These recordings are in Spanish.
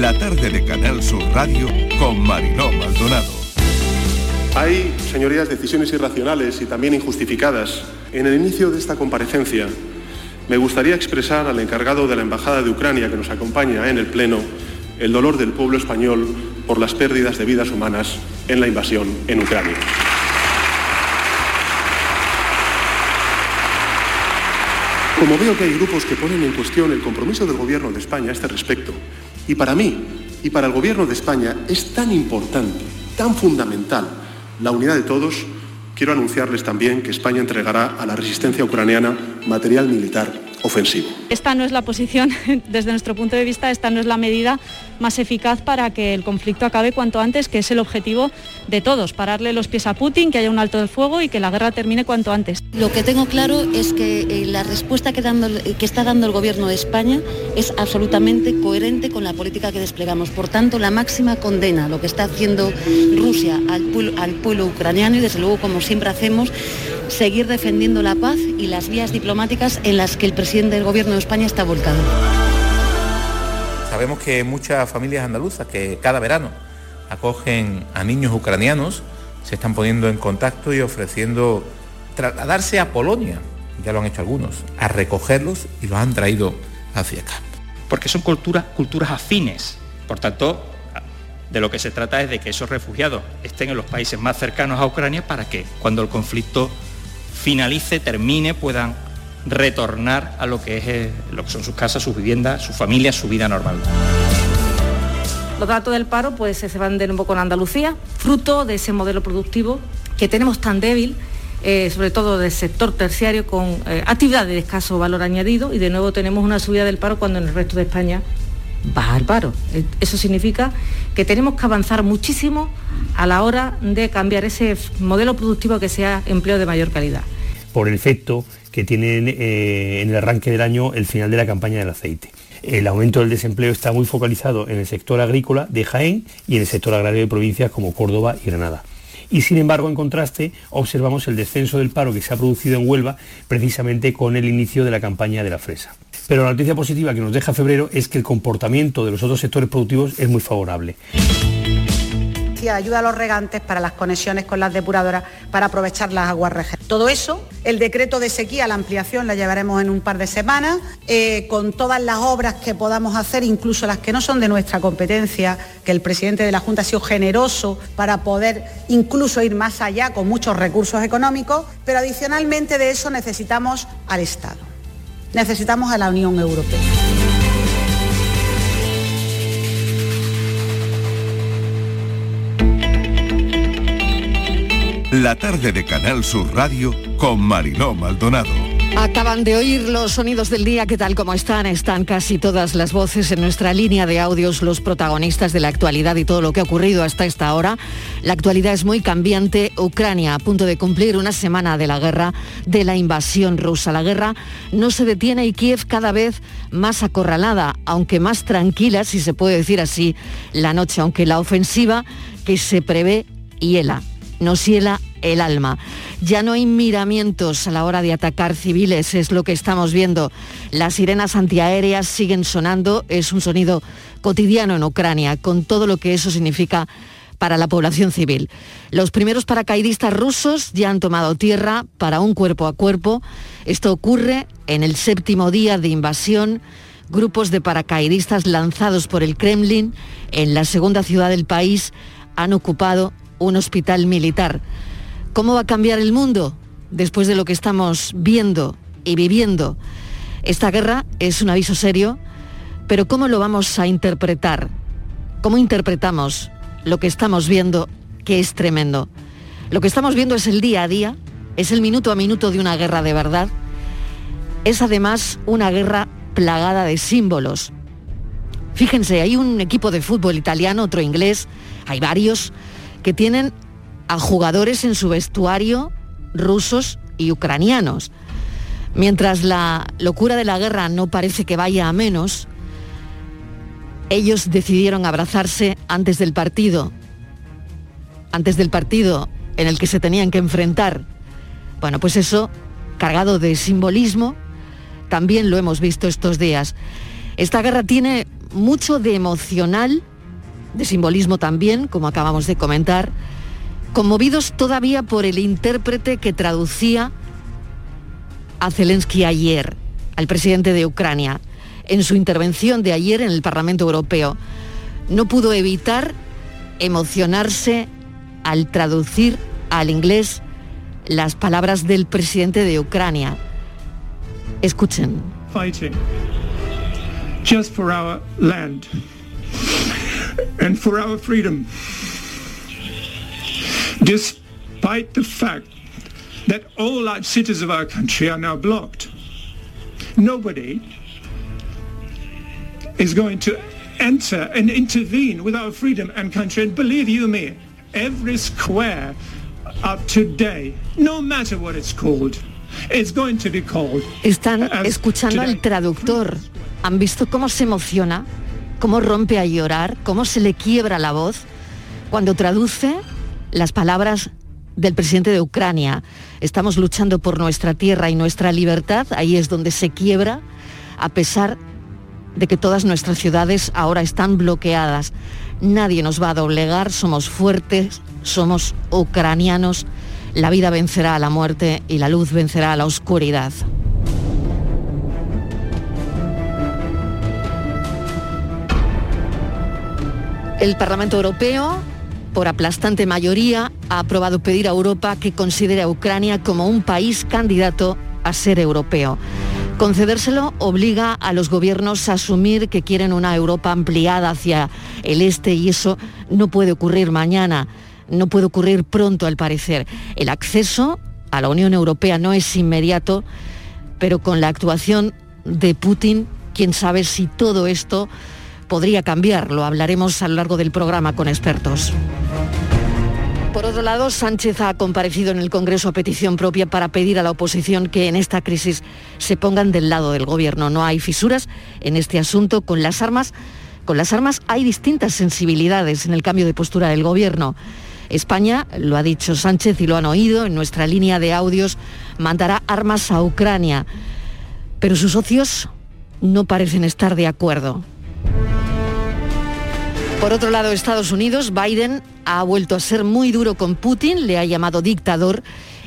La tarde de Canal Sur Radio con Mariló Maldonado. Hay, señorías, decisiones irracionales y también injustificadas. En el inicio de esta comparecencia, me gustaría expresar al encargado de la Embajada de Ucrania que nos acompaña en el Pleno el dolor del pueblo español por las pérdidas de vidas humanas en la invasión en Ucrania. Como veo que hay grupos que ponen en cuestión el compromiso del Gobierno de España a este respecto, y para mí y para el Gobierno de España es tan importante, tan fundamental la unidad de todos, quiero anunciarles también que España entregará a la resistencia ucraniana material militar ofensivo. Esta no es la posición, desde nuestro punto de vista, esta no es la medida más eficaz para que el conflicto acabe cuanto antes, que es el objetivo de todos, pararle los pies a Putin, que haya un alto del fuego y que la guerra termine cuanto antes. Lo que tengo claro es que eh, la respuesta que, está dando el Gobierno de España es absolutamente coherente con la política que desplegamos. Por tanto, la máxima condena a lo que está haciendo Rusia al pueblo ucraniano y, desde luego, como siempre hacemos, seguir defendiendo la paz y las vías diplomáticas en las que el presidente del Gobierno de España está volcado. Sabemos que muchas familias andaluzas que cada verano acogen a niños ucranianos se están poniendo en contacto y ofreciendo trasladarse a Polonia, ya lo han hecho algunos, a recogerlos y los han traído hacia acá. Porque son culturas, culturas afines, por tanto, de lo que se trata es de que esos refugiados estén en los países más cercanos a Ucrania para que cuando el conflicto finalice, termine, puedan retornar a lo que, es, eh, lo que son sus casas, sus viviendas, sus familias, su vida normal. Los datos del paro pues, se van de nuevo con Andalucía, fruto de ese modelo productivo que tenemos tan débil, eh, sobre todo del sector terciario, con eh, actividades de escaso valor añadido y de nuevo tenemos una subida del paro cuando en el resto de España va al paro. Eso significa que tenemos que avanzar muchísimo a la hora de cambiar ese modelo productivo que sea empleo de mayor calidad por el efecto que tiene eh, en el arranque del año el final de la campaña del aceite. El aumento del desempleo está muy focalizado en el sector agrícola de Jaén y en el sector agrario de provincias como Córdoba y Granada. Y sin embargo, en contraste, observamos el descenso del paro que se ha producido en Huelva precisamente con el inicio de la campaña de la fresa. Pero la noticia positiva que nos deja febrero es que el comportamiento de los otros sectores productivos es muy favorable ayuda a los regantes para las conexiones con las depuradoras para aprovechar las aguas regentes. Todo eso, el decreto de sequía, la ampliación la llevaremos en un par de semanas, eh, con todas las obras que podamos hacer, incluso las que no son de nuestra competencia, que el presidente de la Junta ha sido generoso para poder incluso ir más allá con muchos recursos económicos, pero adicionalmente de eso necesitamos al Estado, necesitamos a la Unión Europea. La tarde de Canal Sur Radio con Mariló Maldonado. Acaban de oír los sonidos del día, ¿qué tal como están? Están casi todas las voces en nuestra línea de audios, los protagonistas de la actualidad y todo lo que ha ocurrido hasta esta hora. La actualidad es muy cambiante. Ucrania a punto de cumplir una semana de la guerra, de la invasión rusa. La guerra no se detiene y Kiev cada vez más acorralada, aunque más tranquila, si se puede decir así, la noche, aunque la ofensiva que se prevé hiela nos hiela el alma. Ya no hay miramientos a la hora de atacar civiles, es lo que estamos viendo. Las sirenas antiaéreas siguen sonando, es un sonido cotidiano en Ucrania, con todo lo que eso significa para la población civil. Los primeros paracaidistas rusos ya han tomado tierra para un cuerpo a cuerpo. Esto ocurre en el séptimo día de invasión. Grupos de paracaidistas lanzados por el Kremlin en la segunda ciudad del país han ocupado un hospital militar. ¿Cómo va a cambiar el mundo después de lo que estamos viendo y viviendo? Esta guerra es un aviso serio, pero ¿cómo lo vamos a interpretar? ¿Cómo interpretamos lo que estamos viendo, que es tremendo? Lo que estamos viendo es el día a día, es el minuto a minuto de una guerra de verdad. Es además una guerra plagada de símbolos. Fíjense, hay un equipo de fútbol italiano, otro inglés, hay varios, que tienen a jugadores en su vestuario rusos y ucranianos. Mientras la locura de la guerra no parece que vaya a menos, ellos decidieron abrazarse antes del partido, antes del partido en el que se tenían que enfrentar. Bueno, pues eso, cargado de simbolismo, también lo hemos visto estos días. Esta guerra tiene mucho de emocional, de simbolismo también, como acabamos de comentar, conmovidos todavía por el intérprete que traducía a Zelensky ayer, al presidente de Ucrania, en su intervención de ayer en el Parlamento Europeo. No pudo evitar emocionarse al traducir al inglés las palabras del presidente de Ucrania. Escuchen. Fighting just for our land and for our freedom. Despite the fact that all large cities of our country are now blocked, nobody is going to enter and intervene with our freedom and country. And believe you me, every square up today, no matter what it's called, it's going to be called. Están escuchando al traductor. ¿Han visto cómo se emociona? ¿Cómo rompe a llorar? ¿Cómo se le quiebra la voz? Cuando traduce las palabras del presidente de Ucrania. Estamos luchando por nuestra tierra y nuestra libertad. Ahí es donde se quiebra, a pesar de que todas nuestras ciudades ahora están bloqueadas. Nadie nos va a doblegar, somos fuertes, somos ucranianos. La vida vencerá a la muerte y la luz vencerá a la oscuridad. El Parlamento Europeo, por aplastante mayoría, ha aprobado pedir a Europa que considere a Ucrania como un país candidato a ser europeo. Concedérselo obliga a los gobiernos a asumir que quieren una Europa ampliada hacia el este y eso no puede ocurrir mañana, no puede ocurrir pronto al parecer. El acceso a la Unión Europea no es inmediato, pero con la actuación de Putin, quién sabe si todo esto podría cambiar. Lo hablaremos a lo largo del programa con expertos. Por otro lado, Sánchez ha comparecido en el Congreso a petición propia para pedir a la oposición que en esta crisis se pongan del lado del gobierno. No hay fisuras en este asunto con las armas. Con las armas hay distintas sensibilidades en el cambio de postura del gobierno. España, lo ha dicho Sánchez y lo han oído en nuestra línea de audios, mandará armas a Ucrania. Pero sus socios no parecen estar de acuerdo. Por otro lado, Estados Unidos, Biden ha vuelto a ser muy duro con Putin, le ha llamado dictador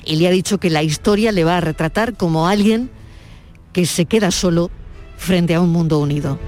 y le ha dicho que la historia le va a retratar como alguien que se queda solo frente a un mundo unido.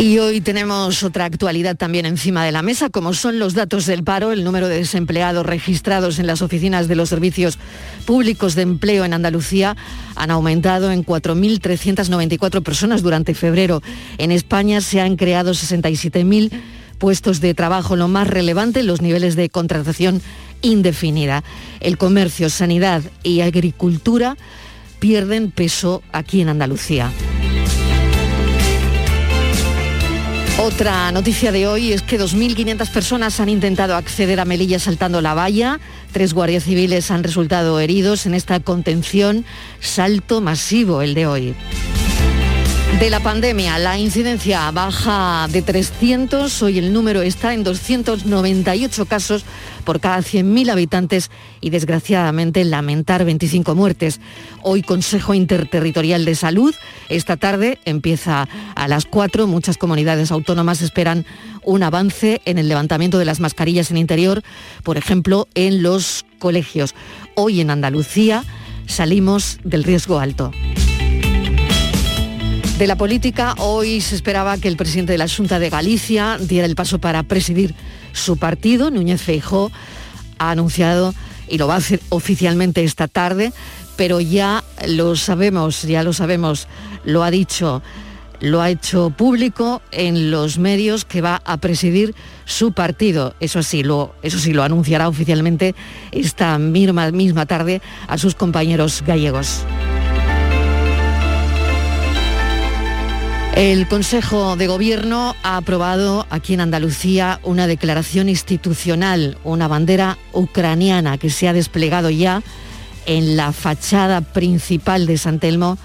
Y hoy tenemos otra actualidad también encima de la mesa, como son los datos del paro, el número de desempleados registrados en las oficinas de los servicios públicos de empleo en Andalucía han aumentado en 4.394 personas durante febrero. En España se han creado 67.000 puestos de trabajo, lo más relevante, los niveles de contratación indefinida. El comercio, sanidad y agricultura pierden peso aquí en Andalucía. Otra noticia de hoy es que 2.500 personas han intentado acceder a Melilla saltando la valla. Tres guardias civiles han resultado heridos en esta contención. Salto masivo el de hoy. De la pandemia, la incidencia baja de 300, hoy el número está en 298 casos por cada 100.000 habitantes y desgraciadamente lamentar 25 muertes. Hoy Consejo Interterritorial de Salud, esta tarde empieza a las 4, muchas comunidades autónomas esperan un avance en el levantamiento de las mascarillas en interior, por ejemplo, en los colegios. Hoy en Andalucía salimos del riesgo alto. De la política, hoy se esperaba que el presidente de la Junta de Galicia diera el paso para presidir su partido. Núñez Feijó ha anunciado y lo va a hacer oficialmente esta tarde, pero ya lo sabemos, ya lo sabemos, lo ha dicho, lo ha hecho público en los medios que va a presidir su partido. Eso sí, lo, eso sí, lo anunciará oficialmente esta misma, misma tarde a sus compañeros gallegos. El Consejo de Gobierno ha aprobado aquí en Andalucía una declaración institucional, una bandera ucraniana que se ha desplegado ya en la fachada principal de San Telmo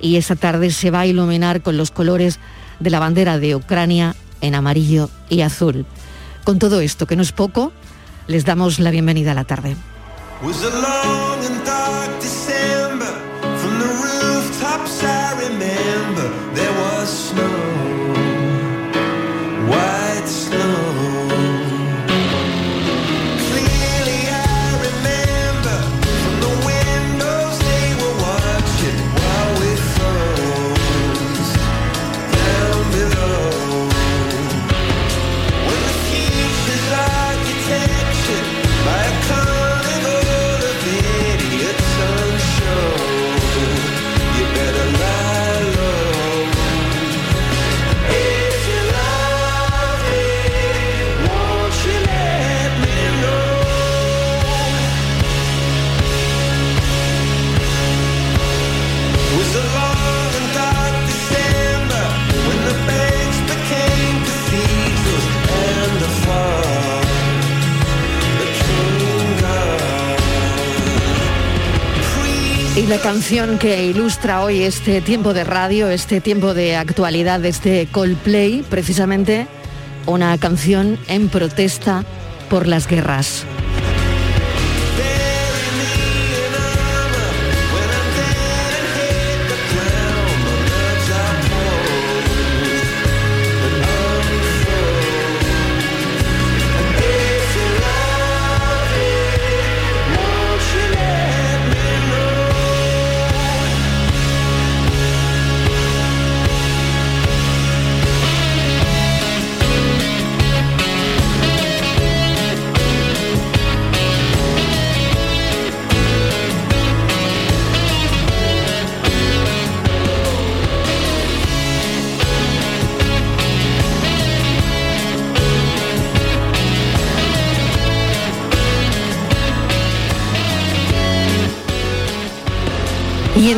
y esta tarde se va a iluminar con los colores de la bandera de Ucrania en amarillo y azul. Con todo esto, que no es poco, les damos la bienvenida a la tarde. there was snow. La canción que ilustra hoy este tiempo de radio, este tiempo de actualidad este Coldplay, precisamente una canción en protesta por las guerras.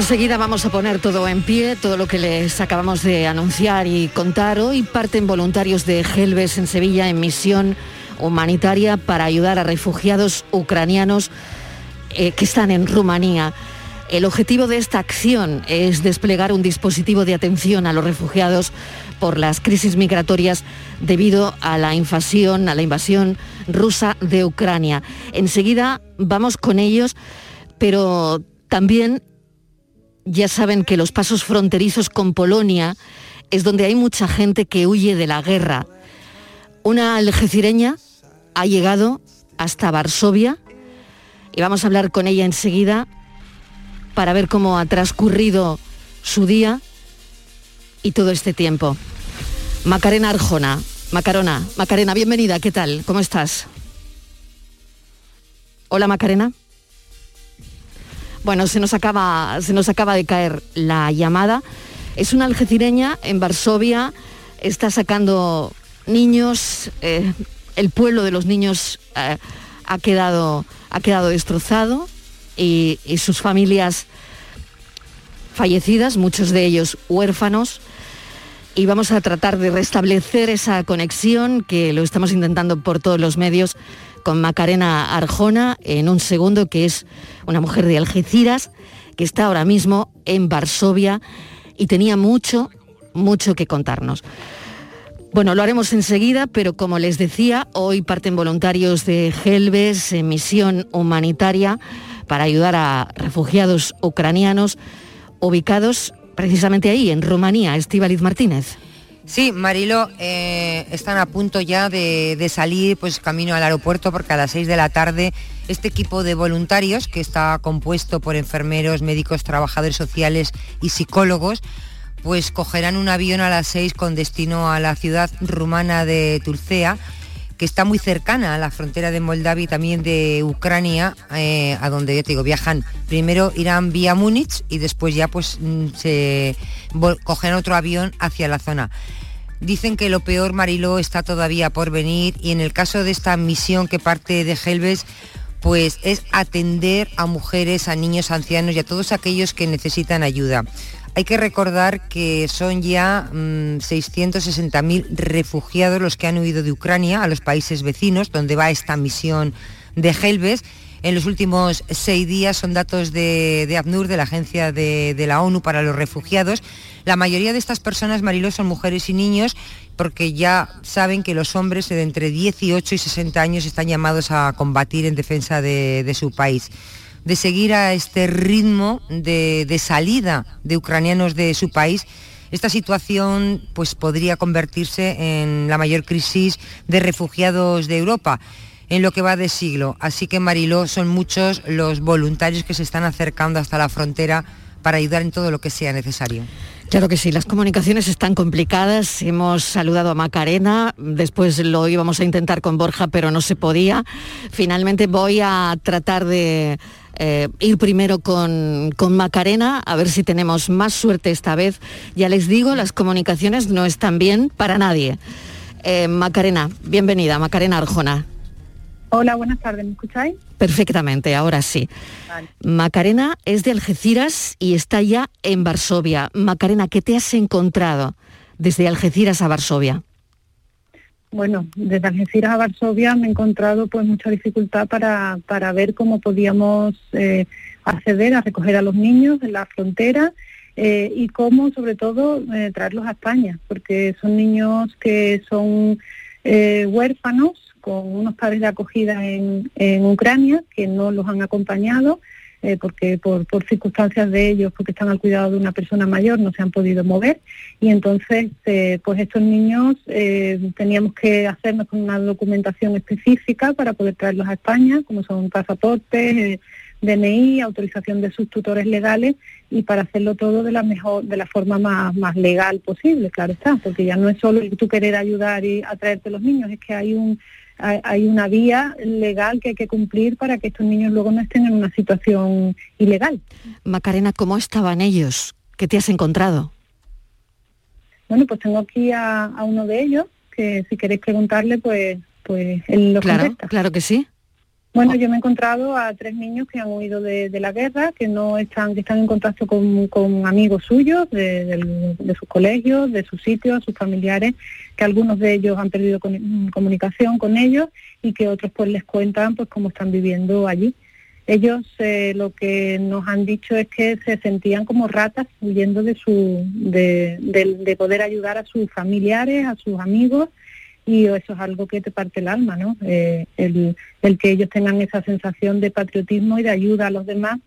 Enseguida vamos a poner todo en pie, todo lo que les acabamos de anunciar y contar. Hoy parten voluntarios de Gelbes en Sevilla en misión humanitaria para ayudar a refugiados ucranianos eh, que están en Rumanía. El objetivo de esta acción es desplegar un dispositivo de atención a los refugiados por las crisis migratorias debido a la invasión, a la invasión rusa de Ucrania. Enseguida vamos con ellos, pero también ya saben que los pasos fronterizos con Polonia es donde hay mucha gente que huye de la guerra. Una algecireña ha llegado hasta Varsovia y vamos a hablar con ella enseguida para ver cómo ha transcurrido su día y todo este tiempo. Macarena Arjona, Macarona, Macarena, bienvenida, ¿qué tal? ¿Cómo estás? Hola Macarena. Bueno, se nos acaba, se nos acaba de caer la llamada. Es una algecireña en Varsovia, está sacando niños, eh, el pueblo de los niños eh, ha, quedado, ha quedado destrozado y, y sus familias fallecidas, muchos de ellos huérfanos. Y vamos a tratar de restablecer esa conexión que lo estamos intentando por todos los medios con Macarena Arjona en un segundo, que es una mujer de Algeciras, que está ahora mismo en Varsovia y tenía mucho, mucho que contarnos. Bueno, lo haremos enseguida, pero como les decía, hoy parten voluntarios de Gelbes en misión humanitaria para ayudar a refugiados ucranianos ubicados precisamente ahí, en Rumanía. Estíbaliz Martínez. Sí, Marilo, eh, están a punto ya de, salir pues camino al aeropuerto porque a las 6 de la tarde este equipo de voluntarios que está compuesto por enfermeros, médicos, trabajadores sociales y psicólogos pues cogerán un avión a las 6 con destino a la ciudad rumana de Tulcea que está muy cercana a la frontera de Moldavia y también de Ucrania, eh, a donde ya te digo, viajan. Primero irán vía Múnich y después ya pues mm, se cogen otro avión hacia la zona. Dicen que lo peor, Mariló, está todavía por venir y en el caso de esta misión que parte de Helves, pues es atender a mujeres, a niños, ancianos y a todos aquellos que necesitan ayuda. Hay que recordar que son ya 660.000 mm, refugiados los que han huido de Ucrania a los países vecinos, donde va esta misión de Helves. En los últimos seis días son datos de, de ACNUR, de la Agencia de, la ONU para los Refugiados. La mayoría de estas personas, Mariló, son mujeres y niños porque ya saben que los hombres de entre 18 y 60 años están llamados a combatir en defensa de, de su país de seguir a este ritmo de, salida de ucranianos de su país, esta situación pues, podría convertirse en la mayor crisis de refugiados de Europa en lo que va de siglo. Así que Mariló, son muchos los voluntarios que se están acercando hasta la frontera para ayudar en todo lo que sea necesario. Claro que sí, las comunicaciones están complicadas. Hemos saludado a Macarena, después lo íbamos a intentar con Borja, pero no se podía. Finalmente voy a tratar de eh, ir primero con, con, Macarena, a ver si tenemos más suerte esta vez. Ya les digo, las comunicaciones no están bien para nadie. Eh, Macarena, bienvenida, Macarena Arjona. Hola, buenas tardes, ¿me escucháis? Perfectamente, ahora sí. Macarena es de Algeciras y está ya en Varsovia. Macarena, ¿qué te has encontrado desde Algeciras a Varsovia? Bueno, desde Algeciras a Varsovia me he encontrado pues mucha dificultad para, para ver cómo podíamos eh, acceder a recoger a los niños en la frontera eh, y cómo sobre todo eh, traerlos a España, porque son niños que son huérfanos con unos padres de acogida en, Ucrania que no los han acompañado eh, porque por, circunstancias de ellos, porque están al cuidado de una persona mayor, no se han podido mover. Y entonces eh, pues estos niños eh, teníamos que hacernos con una documentación específica para poder traerlos a España, como son pasaportes, DNI, autorización de sus tutores legales y para hacerlo todo de la mejor, de la forma más, más legal posible, claro está, porque ya no es solo tú querer ayudar y atraerte a los niños, es que hay un hay una vía legal que hay que cumplir para que estos niños luego no estén en una situación ilegal. Macarena, ¿cómo estaban ellos? ¿Qué te has encontrado? Bueno, pues tengo aquí a, uno de ellos, que si queréis preguntarle, pues, pues él lo claro, Claro que sí. Bueno, yo me he encontrado a tres niños que han huido de, la guerra, que no están, que están en contacto con, amigos suyos de, sus colegios, de sus sitios, sus familiares, que algunos de ellos han perdido comunicación con ellos y que otros pues les cuentan pues cómo están viviendo allí. Ellos eh, lo que nos han dicho es que se sentían como ratas huyendo de su, de poder ayudar a sus familiares, a sus amigos y eso es algo que te parte el alma, ¿no? Eh, el, que ellos tengan esa sensación de patriotismo y de ayuda a los demás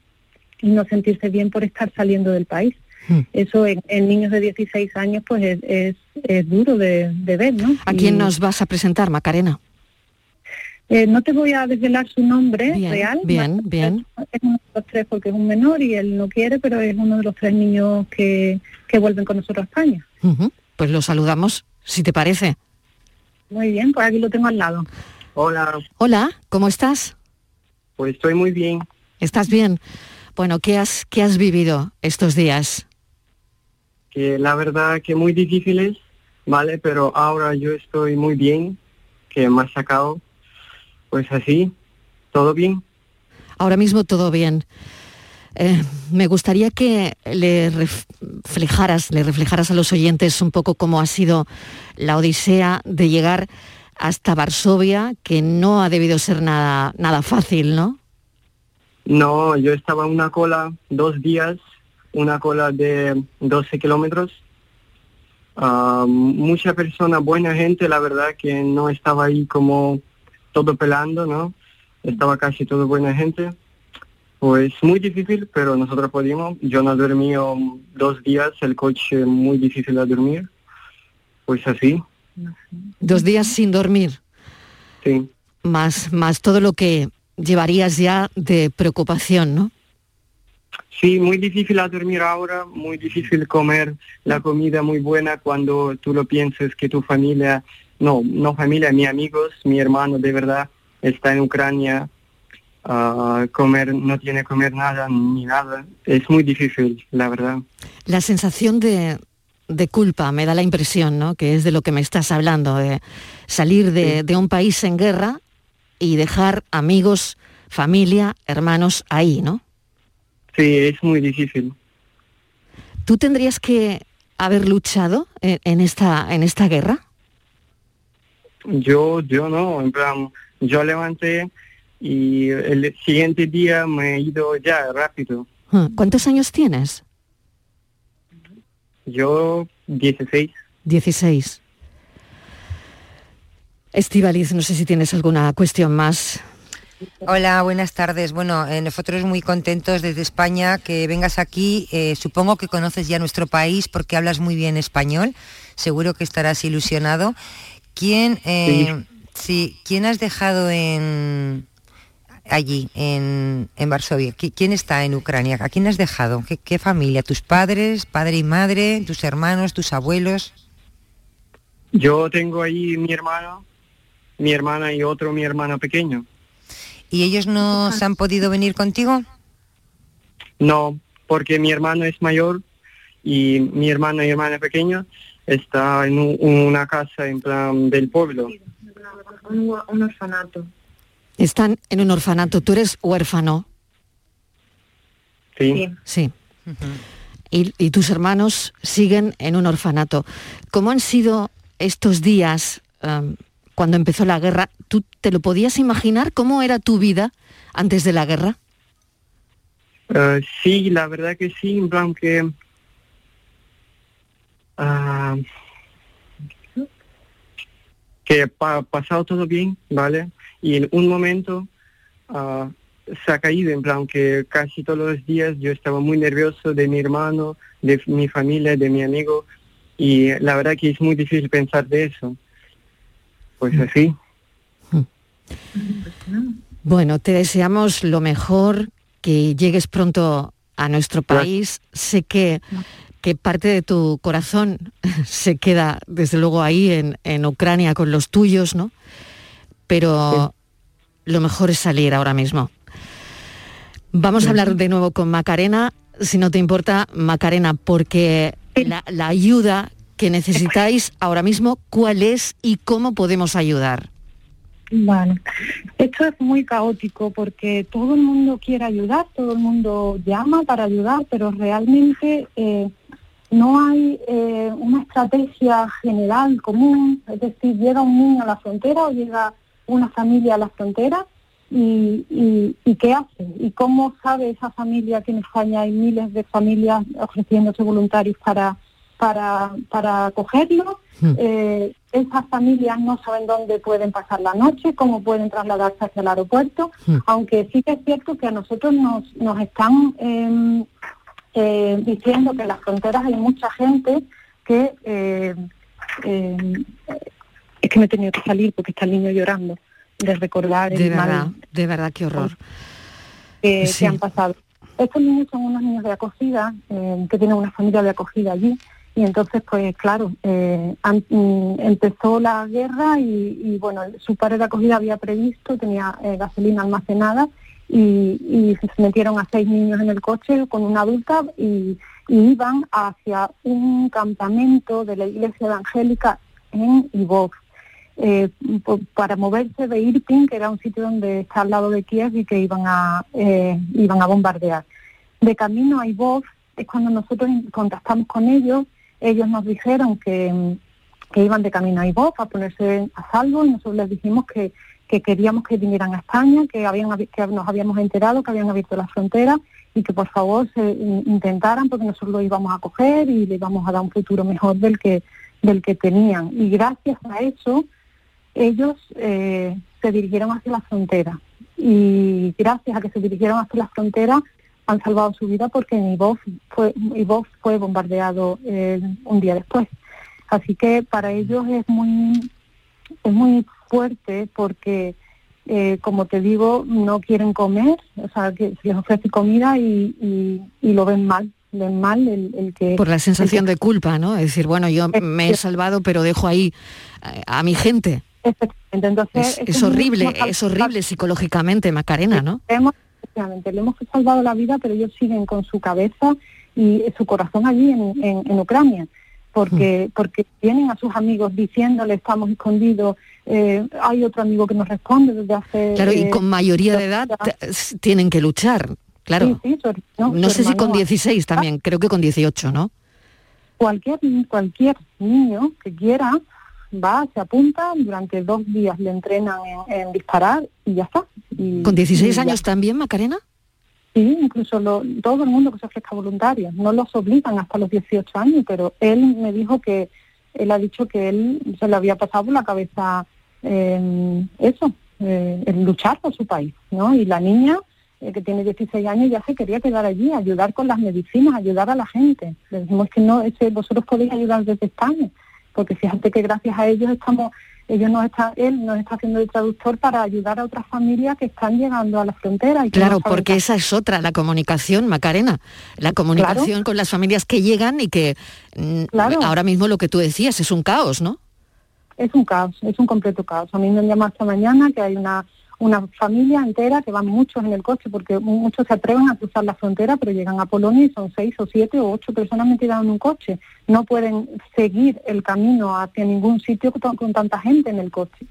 y no sentirse bien por estar saliendo del país. Hmm. Eso en, niños de 16 años pues es, es, duro de, ver, ¿no? ¿A quién nos vas a presentar, Macarena? Eh, no te voy a desvelar su nombre real. Bien, bien. Es uno de los tres porque es un menor y él no quiere, pero es uno de los tres niños que, que vuelven con nosotros a España. Pues lo saludamos, si te parece. Muy bien, pues aquí lo tengo al lado. Hola. Hola, ¿cómo estás? Pues estoy muy bien. ¿Estás bien? Bueno, ¿qué has, qué has vivido estos días? Que la verdad que muy difíciles, ¿vale? Pero ahora yo estoy muy bien, que me ha sacado, pues así, todo bien. Ahora mismo todo bien. Eh, me gustaría que le reflejaras, le reflejaras a los oyentes un poco cómo ha sido la odisea de llegar hasta Varsovia, que no ha debido ser nada, nada fácil, ¿no? No, yo estaba en una cola dos días, una cola de 12 kilómetros. Ah, mucha persona, buena gente, la verdad que no estaba ahí como todo pelando, ¿no? Estaba casi todo buena gente pues muy difícil, pero nosotros pudimos. Yo no dormí dos días, el coche muy difícil de dormir. Pues así. Dos días sin dormir. Sí. Más, más todo lo que llevarías ya de preocupación, ¿no? Sí, muy difícil a dormir ahora, muy difícil comer la comida muy buena cuando tú lo piensas que tu familia, no, no familia, mis amigos, mi hermano de verdad está en Ucrania, comer, no tiene comer nada ni nada. Es muy difícil, la verdad. La sensación de, de culpa me da la impresión, ¿no? Que es de lo que me estás hablando, de salir de, de un país en guerra y dejar amigos, familia, hermanos ahí, ¿no? Sí, es muy difícil. ¿Tú tendrías que haber luchado en, en esta, en esta guerra? Yo, yo no, en plan, yo levanté y el siguiente día me he ido ya rápido. Ah, ¿Cuántos años tienes? Yo 16. 16. Estivaliz, no sé si tienes alguna cuestión más. Hola, buenas tardes. Bueno, eh, nosotros muy contentos desde España que vengas aquí. Eh, supongo que conoces ya nuestro país porque hablas muy bien español. Seguro que estarás ilusionado. ¿Quién, eh, sí. ¿quién has dejado en allí, en, en Varsovia? ¿Qui- ¿Quién está en Ucrania? ¿A quién has dejado? ¿Qué, qué familia? ¿Tus padres, padre y madre? ¿Tus hermanos, tus abuelos? Yo tengo ahí mi hermano, mi hermana y otro mi hermana pequeño. ¿Y ellos no se han podido venir contigo? No, porque mi hermano es mayor y mi hermana y hermana pequeña está en un- una casa en plan del pueblo. Un, orfanato. Están en un orfanato. Tú eres huérfano. Sí. Sí. y, y tus hermanos siguen en un orfanato. ¿Cómo han sido estos días em, cuando empezó la guerra? ¿Tú te lo podías imaginar? ¿Cómo era tu vida antes de la guerra? Eh, sí, la verdad que sí, en plan que... ah, que ha pasado todo bien, ¿vale? Y en un momento ah, se ha caído, en plan que casi todos los días yo estaba muy nervioso de mi hermano, de mi familia, de mi amigo, y la verdad que es muy difícil pensar de eso. Pues así. Bueno, te deseamos lo mejor, que llegues pronto a nuestro país. Sé que, que parte de tu corazón se queda, desde luego, ahí en, en Ucrania con los tuyos, ¿no? Pero lo mejor es salir ahora mismo. Vamos a hablar de nuevo con Macarena, si no te importa, Macarena, porque la, la ayuda que necesitáis ahora mismo, ¿cuál es y cómo podemos ayudar? Bueno, esto es muy caótico porque todo el mundo quiere ayudar, todo el mundo llama para ayudar, pero realmente eh, no hay eh, una estrategia general común. Es decir, llega un niño a la frontera o llega una familia a la frontera y, y, y qué hace y cómo sabe esa familia que en España hay miles de familias ofreciéndose voluntarios para para, para acogerlo. Eh, esas familias no saben dónde pueden pasar la noche, cómo pueden trasladarse hacia el aeropuerto, aunque sí que es cierto que a nosotros nos, nos están eh, eh, diciendo que en las fronteras hay mucha gente que... eh, eh, es que me he tenido que salir porque está el niño llorando de recordar De el mal verdad, de verdad, qué horror. que, Sí. que han pasado. Estos niños son unos niños de acogida, eh, que tienen una familia de acogida allí, y entonces, pues claro, eh, mm, empezó la guerra y, y, bueno, su padre de acogida había previsto, tenía eh, gasolina almacenada, y, y se metieron a seis niños en el coche con una adulta y, y iban hacia un campamento de la iglesia evangélica en Ivov eh, para moverse de Irpin, que era un sitio donde está al lado de Kiev y que iban a, eh, iban a bombardear. De camino a Ivov es cuando nosotros contactamos con ellos, ellos nos dijeron que, que iban de camino a Ivov a ponerse a salvo y nosotros les dijimos que, que queríamos que vinieran a España, que, habían, que nos habíamos enterado que habían abierto las fronteras y que por favor se in- intentaran porque nosotros lo íbamos a coger y le íbamos a dar un futuro mejor del que, del que tenían. Y gracias a eso, ellos eh, se dirigieron hacia la frontera y gracias a que se dirigieron hacia la frontera han salvado su vida porque Ivov fue, Ivov fue bombardeado eh, un día después. Así que para ellos es muy, es muy fuerte porque, eh, como te digo, no quieren comer, o sea, que se les ofrece comida y, y, y lo ven mal, ven mal el, el que... Por la sensación que- de culpa, ¿no? Es decir, bueno, yo me he salvado, pero dejo ahí a mi gente. Entonces... Es, es horrible, es horrible psicológicamente, Macarena, ¿no? Hemos, le hemos salvado la vida, pero ellos siguen con su cabeza y su corazón allí en, en- en Ucrania, porque porque tienen a sus amigos diciéndole estamos escondidos, eh, hay otro amigo que nos responde desde hace... Claro, y eh, con mayoría de edad tienen que luchar, claro. Sí, sí, su hermano- no su sé si con hermano- 16 también, creo que con 18, ¿no? Cualquier, cualquier niño que quiera va, se apunta, durante dos días le entrenan en, en disparar y ya está. Y- ¿Con 16 y ya. años también, Macarena? Sí, incluso lo- todo el mundo que se ofrezca voluntario. No los obligan hasta los 18 años, pero él me dijo que, él ha dicho que él se le había pasado por la cabeza eh, eso, eh, el luchar por su país, ¿no? Y la niña eh, que tiene 16 años ya se quería quedar allí, ayudar con las medicinas, ayudar a la gente. Le decimos que no, ese, vosotros podéis ayudar desde España, porque fíjate que gracias a ellos estamos ellos nos está, él nos está haciendo el traductor para ayudar a otras familias que están llegando a la frontera. Y claro, porque esa es otra, la comunicación, Macarena, la comunicación con las familias que llegan y que mm, ahora mismo lo que tú decías es un caos, ¿no? Es un caos, es un completo caos. A mí me han llamado esta mañana que hay una una familia entera que van muchos en el coche porque muchos se atreven a cruzar la frontera pero llegan a Polonia y son seis o siete o ocho personas metidas en un coche. No pueden seguir el camino hacia ningún sitio con, tanta gente en el coche.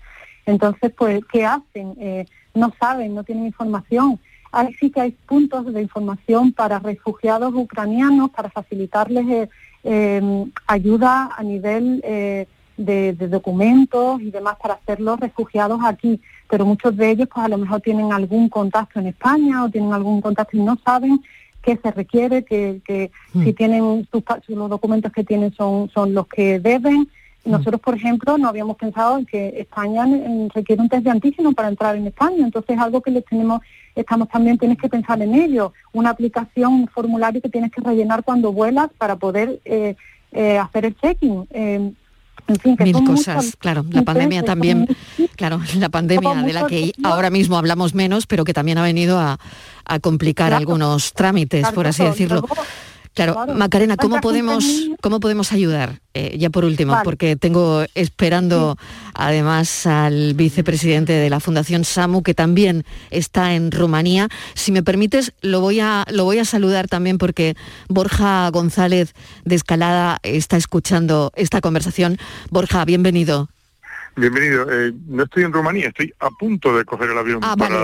Entonces, pues, ¿qué hacen? Eh, no saben, no tienen información. Ahí sí que hay puntos de información para refugiados ucranianos, para facilitarles eh, eh, ayuda a nivel de, documentos y demás para hacerlos refugiados aquí, pero muchos de ellos pues a lo mejor tienen algún contacto en España o tienen algún contacto y no saben qué se requiere, que, que hmm. si tienen sus, los documentos que tienen son, son los que deben. Hmm. Nosotros, por ejemplo, no habíamos pensado en que España requiere un test de antígeno para entrar en España, entonces algo que les tenemos, estamos también, tienes que pensar en ello, una aplicación, un formulario que tienes que rellenar cuando vuelas para poder eh, eh, hacer el check-in. Eh, Mil cosas, claro. La pandemia también, claro, la pandemia de la que ahora mismo hablamos menos, pero que también ha venido a, complicar algunos trámites, por así decirlo. Claro, Macarena, ¿cómo podemos, ¿cómo podemos ayudar? Eh, ya por último, porque tengo esperando además al vicepresidente de la Fundación SAMU, que también está en Rumanía. Si me permites, lo voy a, lo voy a saludar también porque Borja González de Escalada está escuchando esta conversación. Borja, bienvenido. Bienvenido. Eh, no estoy en Rumanía, estoy a punto de coger el avión. Ah, vale,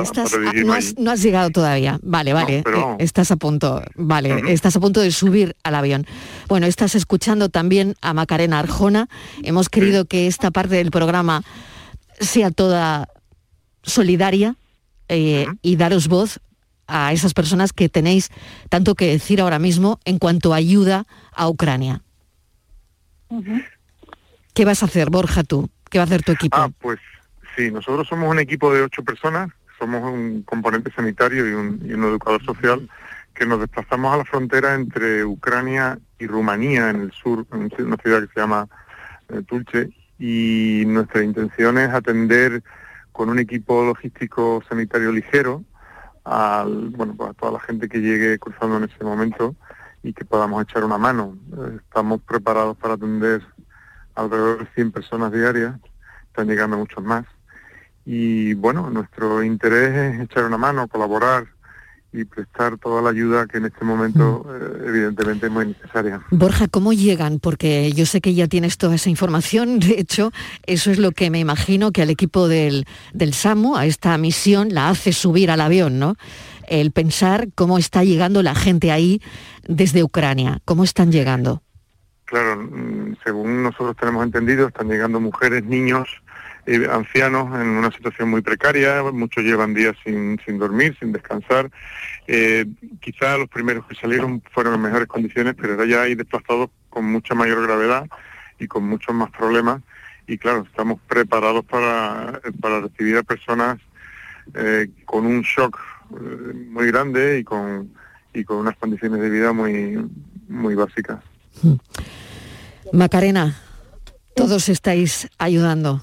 no, has, llegado todavía. Vale, vale. Eh, estás a punto, vale, estás a punto de subir al avión. Bueno, estás escuchando también a Macarena Arjona. Hemos querido que esta parte del programa sea toda solidaria eh, y daros voz a esas personas que tenéis tanto que decir ahora mismo en cuanto a ayuda a Ucrania. ¿Qué vas a hacer, Borja, tú? ¿Qué va a hacer tu equipo? Ah, pues sí, nosotros somos un equipo de ocho personas, somos un componente sanitario y un, educador social que nos desplazamos a la frontera entre Ucrania y Rumanía, en el sur, en una ciudad que se llama eh, Tulche, y nuestra intención es atender con un equipo logístico sanitario ligero al, bueno, pues a toda la gente que llegue cruzando en ese momento y que podamos echar una mano. Estamos preparados para atender alrededor de 100 personas diarias, están llegando muchos más. Y bueno, nuestro interés es echar una mano, colaborar y prestar toda la ayuda que en este momento mm. eh, evidentemente es muy necesaria. Borja, ¿cómo llegan? Porque yo sé que ya tienes toda esa información, de hecho, eso es lo que me imagino que al equipo del, del SAMU, a esta misión, la hace subir al avión, ¿no? El pensar cómo está llegando la gente ahí desde Ucrania, cómo están llegando. Claro, mm, según nosotros tenemos entendido, están llegando mujeres, niños, eh, ancianos en una situación muy precaria, muchos llevan días sin, sin dormir, sin descansar. Eh, quizá los primeros que salieron fueron en mejores condiciones, pero ahora ya hay desplazados con mucha mayor gravedad y con muchos más problemas. Y claro, estamos preparados para, para recibir a personas eh, con un shock eh, muy grande y con, y con unas condiciones de vida muy, muy básicas. Macarena, todos estáis ayudando.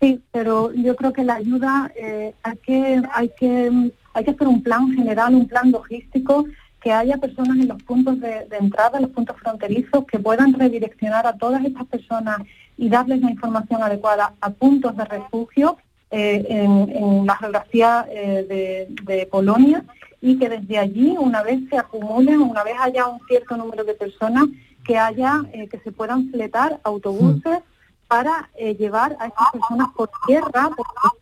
Sí, pero yo creo que la ayuda eh, hay que hay que hay que hacer un plan general, un plan logístico que haya personas en los puntos de, entrada, en los puntos fronterizos, que puedan redireccionar a todas estas personas y darles la información adecuada a puntos de refugio eh, en, la geografía eh, de Polonia y que desde allí, una vez se acumulen, una vez haya un cierto número de personas, que haya, eh, que se puedan fletar autobuses para eh, llevar a esas personas por tierra,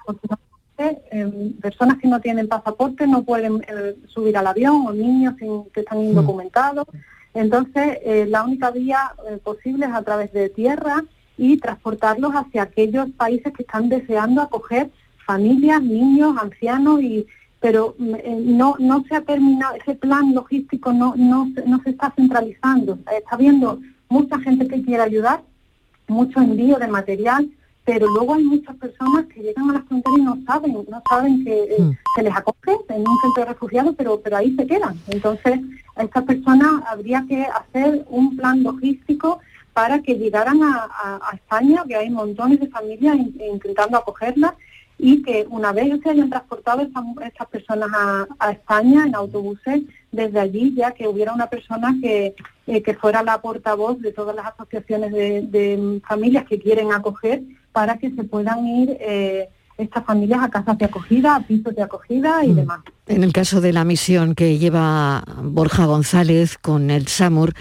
porque, em, personas que no tienen pasaporte no pueden eh, subir al avión o niños que están indocumentados. Entonces, la única vía posible es a través de tierra y transportarlos hacia aquellos países que están deseando acoger familias, niños, ancianos y, pero eh, no, no se ha terminado, ese plan logístico no, no, no se está centralizando. Está habiendo mucha gente que quiere ayudar, mucho envío de material, pero luego hay muchas personas que llegan a la frontera y no saben, no saben que eh, se les acoge en un centro de refugiados, pero, pero ahí se quedan. Entonces, a estas personas habría que hacer un plan logístico para que llegaran a, España, que hay montones de familias intentando acogerlas y que una vez se hayan transportado estas, personas a, España en autobuses, desde allí ya que hubiera una persona que, eh, que fuera la portavoz de todas las asociaciones de, familias que quieren acoger para que se puedan ir eh, estas familias a casas de acogida, a pisos de acogida y mm. demás. En el caso de la misión que lleva Borja González con el SAMUR,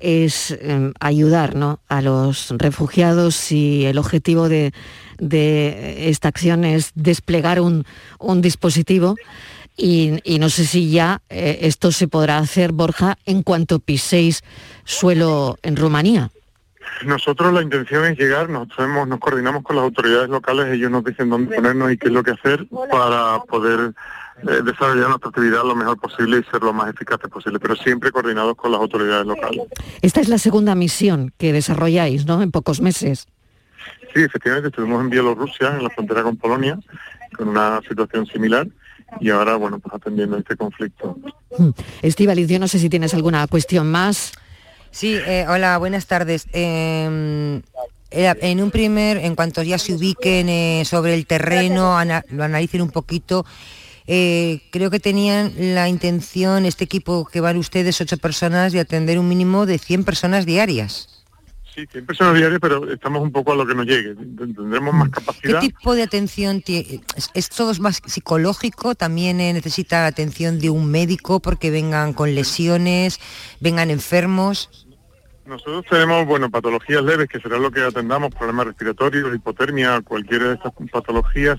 es em, ayudar a los refugiados y el objetivo de, esta acción es desplegar un, dispositivo y, no sé si ya eh, esto se podrá hacer, Borja, en cuanto piséis suelo en Rumanía. Nosotros la intención es llegar, nos, nos coordinamos con las autoridades locales, ellos nos dicen dónde ponernos y qué es lo que hacer para poder eh, desarrollar nuestra actividad lo mejor posible y ser lo más eficaces posible, pero siempre coordinados con las autoridades locales. Esta es la segunda misión que desarrolláis, ¿no? En pocos meses. Sí, efectivamente, estuvimos en Bielorrusia, en la frontera con Polonia, con una situación similar y ahora, bueno, pues atendiendo este conflicto. Hmm. Estivaliz, yo no sé si tienes alguna cuestión más. Sí, eh, hola, buenas tardes. Em, eh, en un primer, en cuanto ya se ubiquen eh, sobre el terreno, lo analicen un poquito, creo que tenían la intención, este equipo que van ustedes, ocho personas, de atender un mínimo de 100 personas diarias. Sí, 100 personas diarias, pero estamos un poco a lo que nos llegue. Tendremos más capacidad. ¿Qué tipo de atención tiene? ¿Es, todo más psicológico? ¿También necesita la atención de un médico porque vengan con lesiones, vengan enfermos? Nosotros tenemos, bueno, patologías leves, que será lo que atendamos, problemas respiratorios, hipotermia, cualquiera de estas patologías.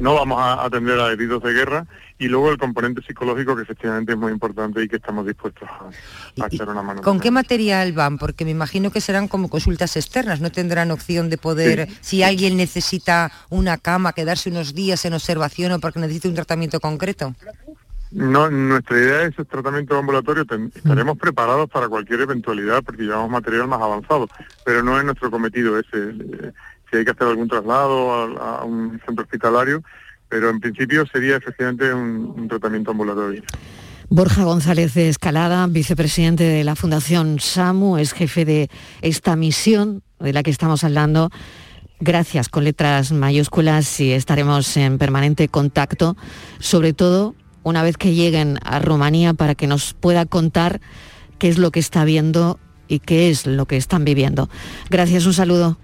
No vamos a atender a heridos de guerra. Y luego el componente psicológico, que efectivamente es muy importante y que estamos dispuestos a, echar una mano. ¿Con qué material van? Porque me imagino que serán como consultas externas, no tendrán opción de poder, si alguien necesita una cama, quedarse unos días en observación o porque necesita un tratamiento concreto. No, nuestra idea es el tratamiento ambulatorio. estaremos preparados para cualquier eventualidad porque llevamos material más avanzado, pero no es nuestro cometido ese. Si hay que hacer algún traslado a, un centro hospitalario, pero en principio sería efectivamente un, tratamiento ambulatorio. Borja González de Escalada, vicepresidente de la Fundación SAMU, es jefe de esta misión de la que estamos hablando. Gracias con letras mayúsculas y estaremos en permanente contacto, sobre todo una vez que lleguen a Rumanía para que nos pueda contar qué es lo que está viendo y qué es lo que están viviendo. Gracias, un saludo.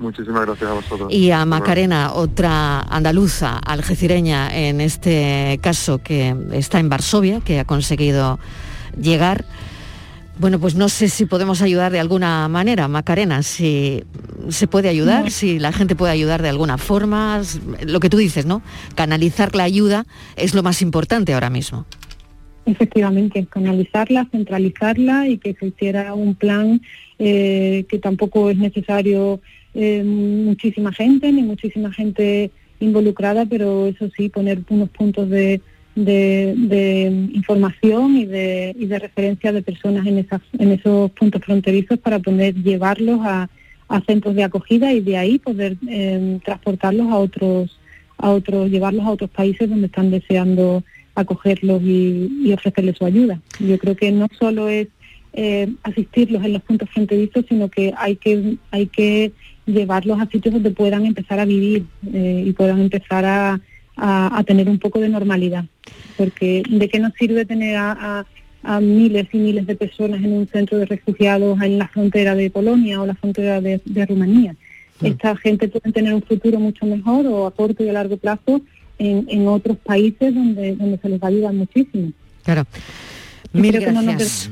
Muchísimas gracias a vosotros. Y a Macarena, otra andaluza, algecireña, en este caso que está en Varsovia, que ha conseguido llegar. Bueno, pues no sé si podemos ayudar de alguna manera, Macarena, si se puede ayudar, si la gente puede ayudar de alguna forma, lo que tú dices, ¿no? Canalizar la ayuda es lo más importante ahora mismo. Efectivamente, canalizarla, centralizarla y que se hiciera un plan eh, que tampoco es necesario eh, muchísima gente, ni muchísima gente involucrada, pero eso sí, poner unos puntos de, de, información y de, y de, referencia de personas en, esas, en esos puntos fronterizos para poder llevarlos a, centros de acogida y de ahí poder em, transportarlos a otros, a otros, llevarlos a otros países donde están deseando acogerlos y, ofrecerles su ayuda. Yo creo que no solo es eh, asistirlos en los puntos fronterizos, sino que hay que hay que llevarlos a sitios donde puedan empezar a vivir eh, y puedan empezar a, a, tener un poco de normalidad. Porque de qué nos sirve tener a, miles y miles de personas en un centro de refugiados en la frontera de Polonia o la frontera de, Rumanía. Esta gente puede tener un futuro mucho mejor o a corto y a largo plazo en, otros países donde, donde se les va a ayudar muchísimo. Claro. Mil gracias.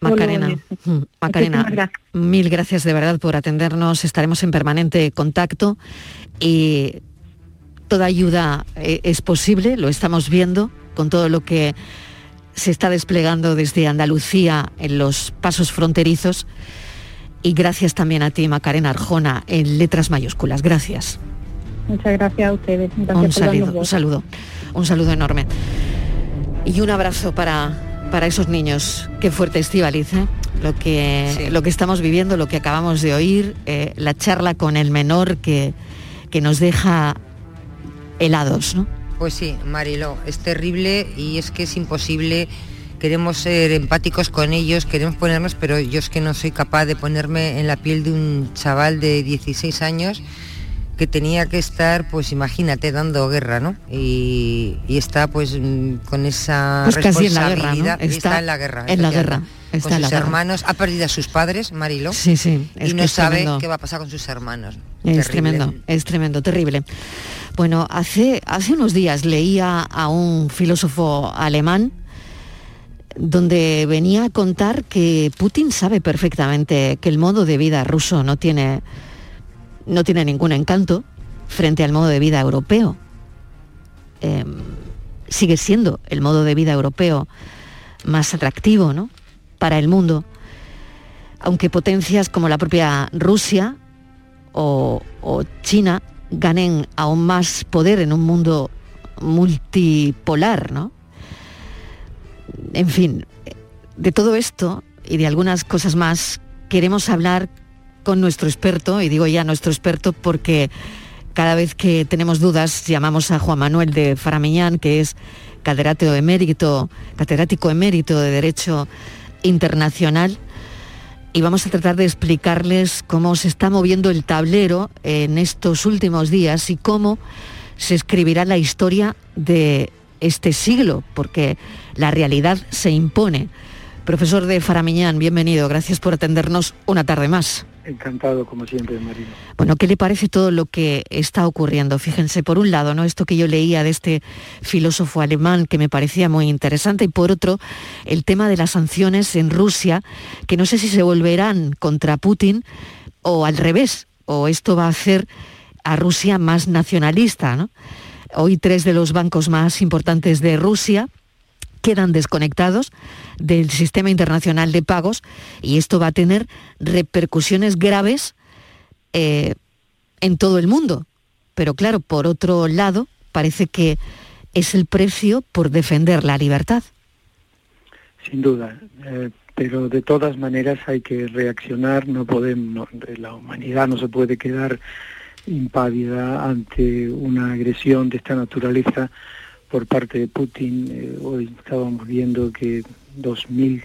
Macarena, mm, Macarena mil gracias de verdad por atendernos. Estaremos en permanente contacto y toda ayuda eh, es posible, lo estamos viendo con todo lo que se está desplegando desde Andalucía en los pasos fronterizos. Y gracias también a ti, Macarena Arjona, en letras mayúsculas. Gracias. Muchas gracias a ustedes. un, saludo, un saludo, un saludo enorme. Y un abrazo para, para esos niños. Qué fuerte Estivaliz, ¿eh? lo, que, lo que estamos viviendo, lo que acabamos de oír, eh, la charla con el menor que que nos deja helados, ¿no? Pues sí, Marilo, es terrible y es que es imposible. Queremos ser empáticos con ellos, queremos ponernos, pero yo es que no soy capaz de ponerme en la piel de un chaval de 16 años que tenía que estar, pues imagínate, dando guerra, ¿no? Y, está pues mm, con esa pues casi en la guerra, ¿no? está, en la guerra. En la guerra. Está con sus hermanos, ha perdido a sus padres, Marilo, sí, sí, y no sabe qué va a pasar con sus hermanos. Es tremendo, es tremendo, terrible. Bueno, hace, hace unos días leía a un filósofo alemán donde venía a contar que Putin sabe perfectamente que el modo de vida ruso no tiene, no tiene ningún encanto frente al modo de vida europeo. Em, sigue siendo el modo de vida europeo más atractivo ¿no? para el mundo, aunque potencias como la propia Rusia o, o China ganen aún más poder en un mundo multipolar, ¿no? En fin, de todo esto y de algunas cosas más queremos hablar con nuestro experto, y digo ya nuestro experto porque cada vez que tenemos dudas llamamos a Juan Manuel de Faramiñán, que es catedrático emérito, catedrático emérito de Derecho Internacional y vamos a tratar de explicarles cómo se está moviendo el tablero en estos últimos días y cómo se escribirá la historia de este siglo, porque la realidad se impone. Profesor de Faramiñán, bienvenido, gracias por atendernos una tarde más. Encantado, como siempre, Marino. Bueno, ¿qué le parece todo lo que está ocurriendo? Fíjense, por un lado, ¿no? Esto que yo leía de este filósofo alemán que me parecía muy interesante, y por otro, el tema de las sanciones en Rusia, que no sé si se volverán contra Putin o al revés, o esto va a hacer a Rusia más nacionalista. Hoy tres de los bancos más importantes de Rusia quedan desconectados del sistema internacional de pagos y esto va a tener repercusiones graves eh, en todo el mundo. Pero claro, por otro lado, parece que es el precio por defender la libertad. Sin duda, eh, pero de todas maneras hay que reaccionar, no podemos, la humanidad no se puede quedar impávida ante una agresión de esta naturaleza por parte de Putin. Eh, hoy estábamos viendo que 2.000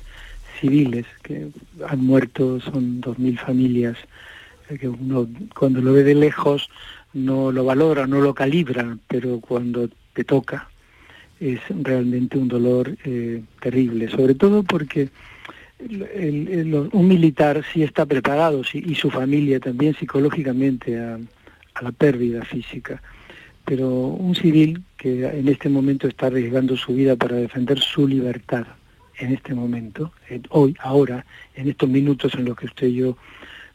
civiles que han muerto, son 2.000 familias, eh, que uno cuando lo ve de lejos no lo valora, no lo calibra, pero cuando te toca es realmente un dolor eh, terrible, sobre todo porque un militar sí está preparado y su familia también psicológicamente a la pérdida física pero un civil que en este momento está arriesgando su vida para defender su libertad, en este momento, hoy, ahora, en estos minutos en los que usted y yo,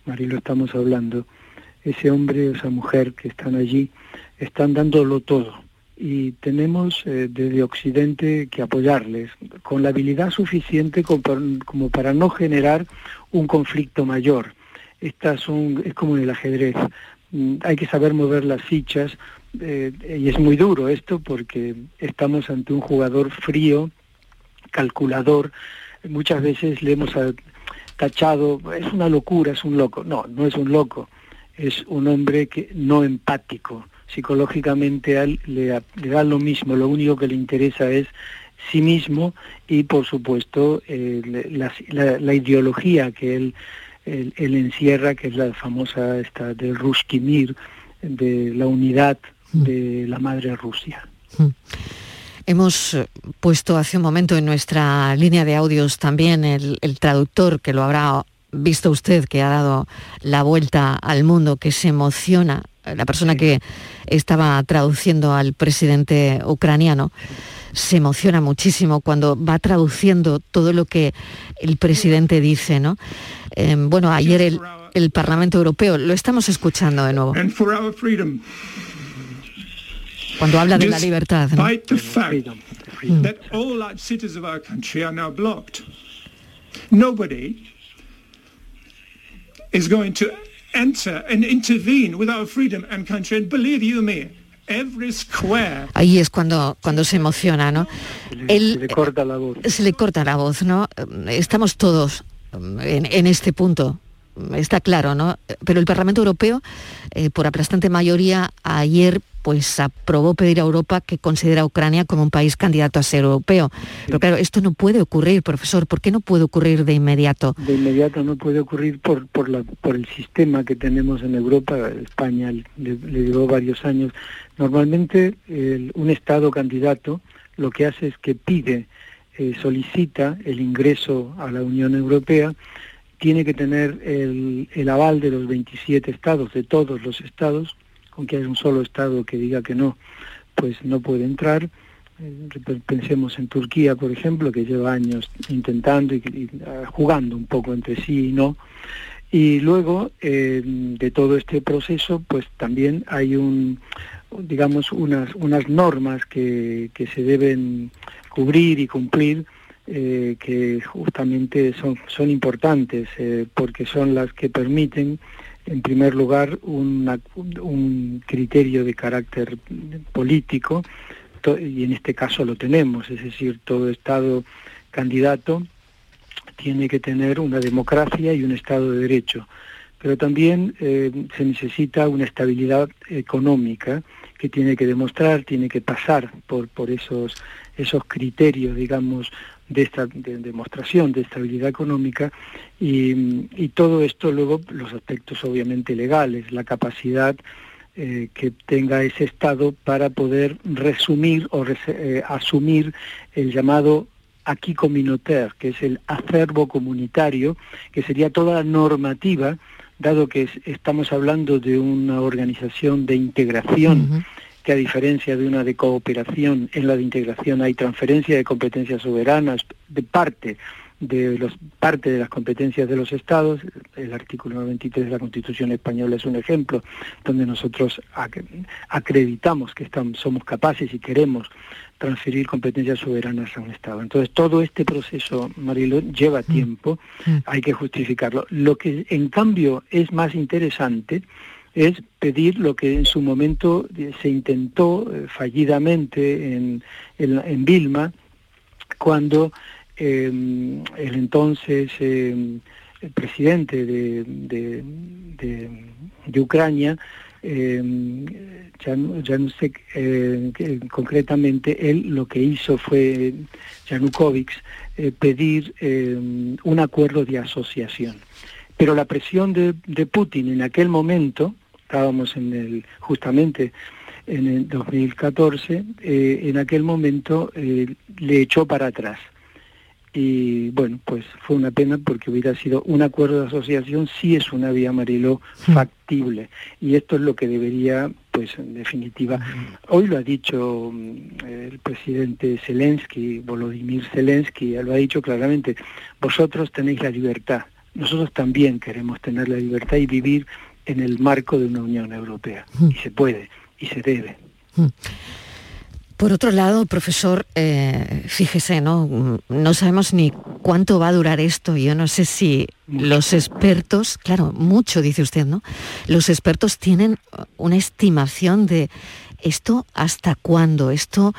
Marilo, estamos hablando, ese hombre esa mujer que están allí están dándolo todo. Y tenemos eh, desde Occidente que apoyarles con la habilidad suficiente como para, no generar un conflicto mayor. Estas son, es como en el ajedrez, mm, hay que saber mover las fichas eh, y es muy duro esto porque estamos ante un jugador frío, calculador, muchas veces le hemos tachado, es una locura, es un loco. No, no es un loco, es un hombre que no empático. Psicológicamente a él le, da lo mismo, lo único que le interesa es sí mismo y por supuesto eh, la, ideología que él, él, él, encierra, que es la famosa esta del Ruskimir, de la unidad de la madre Rusia. Mm. Hemos eh, puesto hace un momento en nuestra línea de audios también el, traductor que lo habrá visto usted, que ha dado la vuelta al mundo, que se emociona, la persona que estaba traduciendo al presidente ucraniano, se emociona muchísimo cuando va traduciendo todo lo que el presidente dice, ¿no? Eh, bueno, ayer el, el Parlamento Europeo, lo estamos escuchando de nuevo cuando habla de la libertad. ¿no? the fact that all cities of our country are now blocked. Nobody is going to enter and intervene with our freedom and country. And believe you me, every square. Ahí es cuando, cuando se emociona, ¿no? Él, se le corta la voz. Se le corta la voz, ¿no? Estamos todos en, en este punto está claro, ¿no? Pero el Parlamento Europeo, eh, por aplastante mayoría, ayer pues aprobó pedir a Europa que considera a Ucrania como un país candidato a ser europeo. Pero claro, esto no puede ocurrir, profesor. ¿Por qué no puede ocurrir de inmediato? De inmediato no puede ocurrir por, por, la, por el sistema que tenemos en Europa. España le, le llevó varios años. Normalmente un Estado candidato lo que hace es que pide, eh, solicita el ingreso a la Unión Europea tiene que tener el, el, aval de los 27 estados, de todos los estados, con que haya un solo estado que diga que no, pues no puede entrar. Eh, pensemos en Turquía, por ejemplo, que lleva años intentando y, y uh, jugando un poco entre sí y no. Y luego eh, de todo este proceso, pues también hay un, digamos, unas, unas normas que, que se deben cubrir y cumplir eh, que justamente son, son importantes eh, porque son las que permiten, en primer lugar, una, un criterio de carácter político, y en este caso lo tenemos, es decir, todo Estado candidato tiene que tener una democracia y un Estado de Derecho, pero también eh, se necesita una estabilidad económica que tiene que demostrar, tiene que pasar por, por esos, esos criterios, digamos, de esta de demostración de estabilidad económica y, y, todo esto luego los aspectos obviamente legales, la capacidad eh, que tenga ese Estado para poder resumir o eh, asumir el llamado aquí communautaire, que es el acervo comunitario, que sería toda la normativa, dado que es, estamos hablando de una organización de integración, que a diferencia de una de cooperación, en la de integración hay transferencia de competencias soberanas de parte de los parte de las competencias de los estados, el artículo 93 de la Constitución española es un ejemplo donde nosotros ac acreditamos que estamos, somos capaces y queremos transferir competencias soberanas a un Estado. Entonces, todo este proceso, Marilo, lleva tiempo, hay que justificarlo. Lo que, en cambio, es más interesante es pedir lo que en su momento se intentó eh, fallidamente en, en, en, Vilma, cuando eh, el entonces eh, el presidente de, de, de, Ucrania, eh, Janusek, eh, concretamente, él lo que hizo fue, Yanukovych, eh, pedir un acuerdo de asociación. Pero la presión de, de Putin en aquel momento, estábamos en el, justamente en el 2014, eh, en aquel momento eh, le echó para atrás. Y bueno, pues fue una pena porque hubiera sido un acuerdo de asociación, sí es una vía Mariló factible. Y esto es lo que debería, pues en definitiva, hoy lo ha dicho mm, el presidente Zelensky, Volodymyr Zelensky, lo ha dicho claramente, vosotros tenéis la libertad, nosotros también queremos tener la libertad y vivir en el marco de una Unión Europea. Y se puede, y se debe. Por otro lado, profesor, eh, fíjese, ¿no? No sabemos ni cuánto va a durar esto. Yo no sé si mucho. los expertos, claro, mucho dice usted, ¿no? Los expertos tienen una estimación de esto hasta cuándo, esto,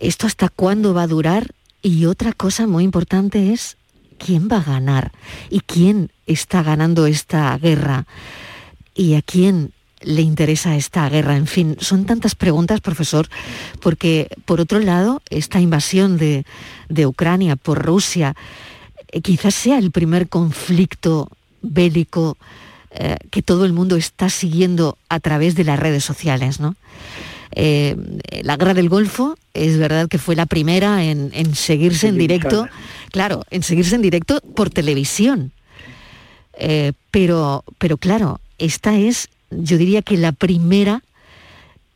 esto hasta cuándo va a durar. Y otra cosa muy importante es quién va a ganar y quién está ganando esta guerra y a quién le interesa esta guerra? En fin, son tantas preguntas, profesor, porque por otro lado, esta invasión de, de Ucrania por Rusia eh, quizás sea el primer conflicto bélico eh, que todo el mundo está siguiendo a través de las redes sociales, ¿no? Eh, la guerra del Golfo es verdad que fue la primera en, en seguirse en directo, claro, en seguirse en directo por televisión. Eh, pero, pero claro, esta es yo diría que la primera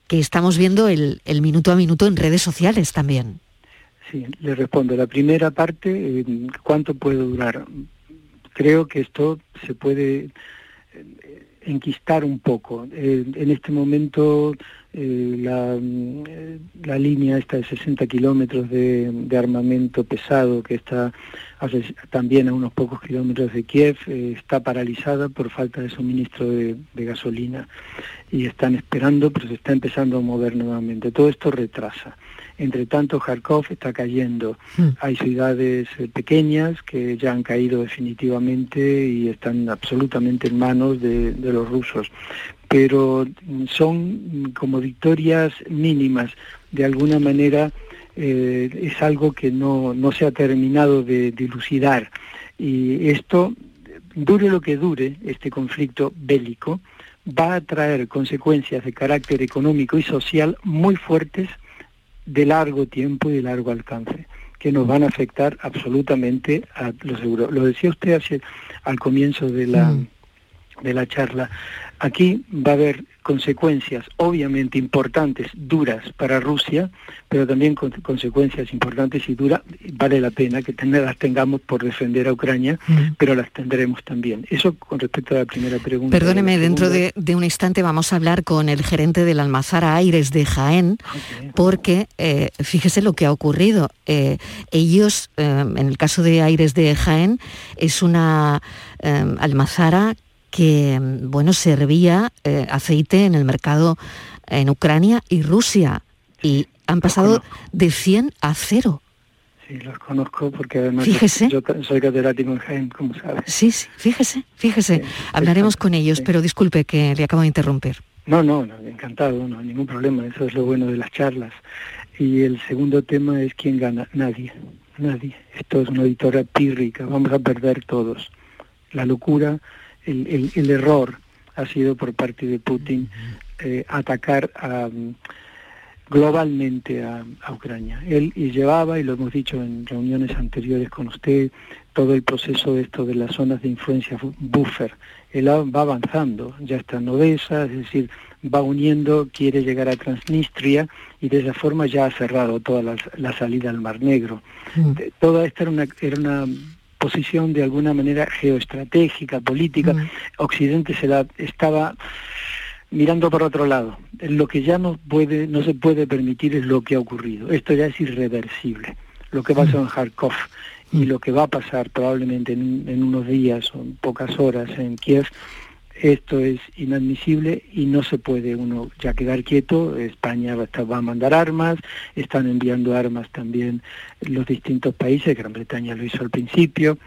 que estamos viendo el, el, minuto a minuto en redes sociales también. Sí, le respondo. La primera parte, eh, ¿cuánto puede durar? Creo que esto se puede eh, enquistar un poco. Eh, en este momento eh, la, la, línea esta de 60 kilómetros de, de, armamento pesado que está hace, también a unos pocos kilómetros de Kiev eh, está paralizada por falta de suministro de, de, gasolina y están esperando, pero se está empezando a mover nuevamente. Todo esto retrasa. Entre tanto, Kharkov está cayendo. Hmm. Hay ciudades eh, pequeñas que ya han caído definitivamente y están absolutamente en manos de, de los rusos. Pero son mm, como victorias mínimas. De alguna manera eh, es algo que no, no se ha terminado de dilucidar. Y esto, dure lo que dure, este conflicto bélico, va a traer consecuencias de carácter económico y social muy fuertes de largo tiempo y de largo alcance que nos van a afectar absolutamente a los euros. Lo decía usted hace, al comienzo de la, de la charla. Aquí va a haber consecuencias obviamente importantes, duras para Rusia, pero también con consecuencias importantes y duras. Vale la pena que tener, las tengamos por defender a Ucrania, pero las tendremos también. Eso con respecto a la primera pregunta. Perdóneme, dentro de, de un instante vamos a hablar con el gerente del Almazara Aires de Jaén, porque eh, fíjese lo que ha ocurrido. Eh, ellos, eh, en el caso de Aires de Jaén, es una almazara que, bueno, servía eh, aceite en el mercado en Ucrania y Rusia, y han pasado de 100 a 0. Sí, los conozco porque además Fíjese. yo soy catedrático en Jaén, como sabes. Sí, sí, fíjese, fíjese. Hablaremos con ellos, pero disculpe que le acabo de interrumpir. No, no, no, encantado, no, ningún problema, eso es lo bueno de las charlas. Y el segundo tema es quién gana, nadie, nadie. Esto es una editora pírrica, vamos a perder todos. La locura, el, el- el error ha sido por parte de Putin eh, atacar a, mm, globalmente a, a Ucrania. Él y llevaba, y lo hemos dicho en reuniones anteriores con usted, todo el proceso de esto de las zonas de influencia buffer. Él va avanzando, ya está en Odessa, es decir, va uniendo, quiere llegar a Transnistria y de esa forma ya ha cerrado toda la, la salida al Mar Negro. De- Toda esta era una, era una posición de alguna manera geoestratégica, política. Occidente se la estaba mirando por otro lado. Lo que ya no puede, no se puede permitir es lo que ha ocurrido. Esto ya es irreversible. Lo que pasó en Kharkov y lo que va a pasar probablemente en, en unos días o en pocas horas en Kiev, esto es inadmisible y no se puede uno ya quedar quieto. España va a, estar- va a mandar armas, están enviando armas también los distintos países, Gran Bretaña lo hizo al principio,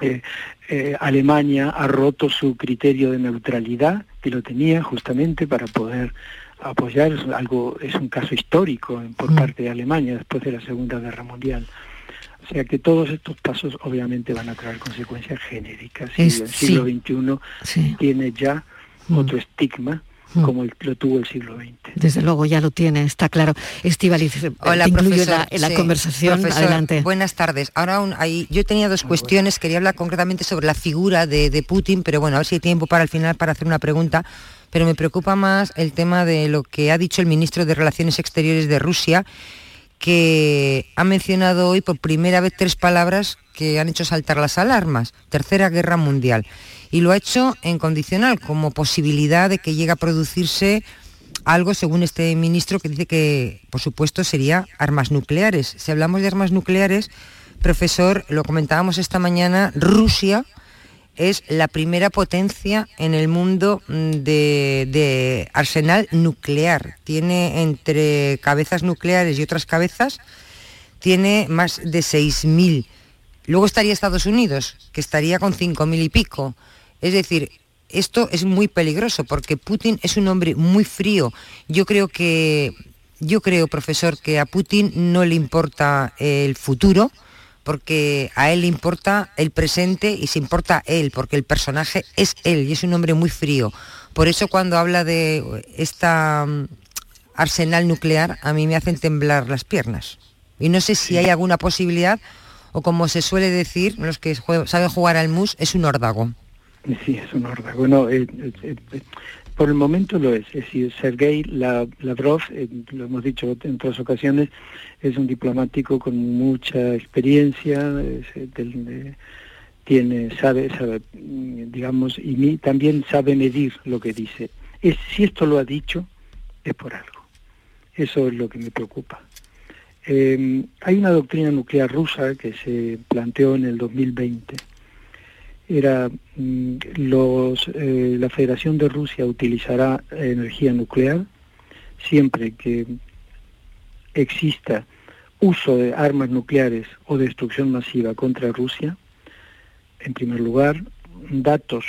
eh, eh, Alemania ha roto su criterio de neutralidad, que lo tenía justamente para poder apoyar, es algo, es un caso histórico por parte de Alemania después de la Segunda Guerra Mundial. O sea que todos estos pasos obviamente van a traer consecuencias genéricas y Es- el siglo sí. XXI tiene ya otro estigma Mm. como el- lo tuvo el siglo XX. Desde luego ya lo tiene, está claro. Estivaliz, eh, Hola, te incluyo profesor. la, en la Sí, conversación. profesor, Adelante. Buenas tardes. Ahora un- hay- yo tenía dos cuestiones. Quería hablar concretamente sobre la figura de, de Putin, pero bueno, a ver si hay tiempo para el final para hacer una pregunta. Pero me preocupa más el tema de lo que ha dicho el ministro de Relaciones Exteriores de Rusia, que ha mencionado hoy por primera vez tres palabras que han hecho saltar las alarmas. Tercera Guerra Mundial. Y lo ha hecho en condicional, como posibilidad de que llegue a producirse algo, según este ministro, que dice que, por supuesto, sería armas nucleares. Si hablamos de armas nucleares, profesor, lo comentábamos esta mañana, Rusia es la primera potencia en el mundo mm, de, arsenal nuclear. Tiene entre cabezas nucleares y otras cabezas, tiene más de 6.000. Luego estaría Estados Unidos, que estaría con 5.000 y pico. Es decir, esto es muy peligroso porque Putin es un hombre muy frío. Yo creo que, yo creo, profesor, que a Putin no le importa el futuro, porque a él le importa el presente y se importa él, porque el personaje es él y es un hombre muy frío. Por eso cuando habla de esta mm, arsenal nuclear, a mí me hacen temblar las piernas. Y no sé si hay alguna posibilidad, o como se suele decir, los que jue- saben jugar al mus, es un órdago. Sí, es un órdago. No, eh, eh, eh, por el momento lo es. Es decir, Sergei La- Lavrov, eh, lo hemos dicho en otras ocasiones, es un diplomático con mucha experiencia, es, eh, del- de- tiene, sabe, sabe, mm, digamos, y mi- también sabe medir lo que dice. Es, si esto lo ha dicho, es por algo. Eso es lo que me preocupa. Eh, hay una doctrina nuclear rusa que se planteó en el 2020 era mm, los, eh, la Federación de Rusia utilizará energía nuclear siempre que exista uso de armas nucleares o destrucción masiva contra Rusia, en primer lugar, datos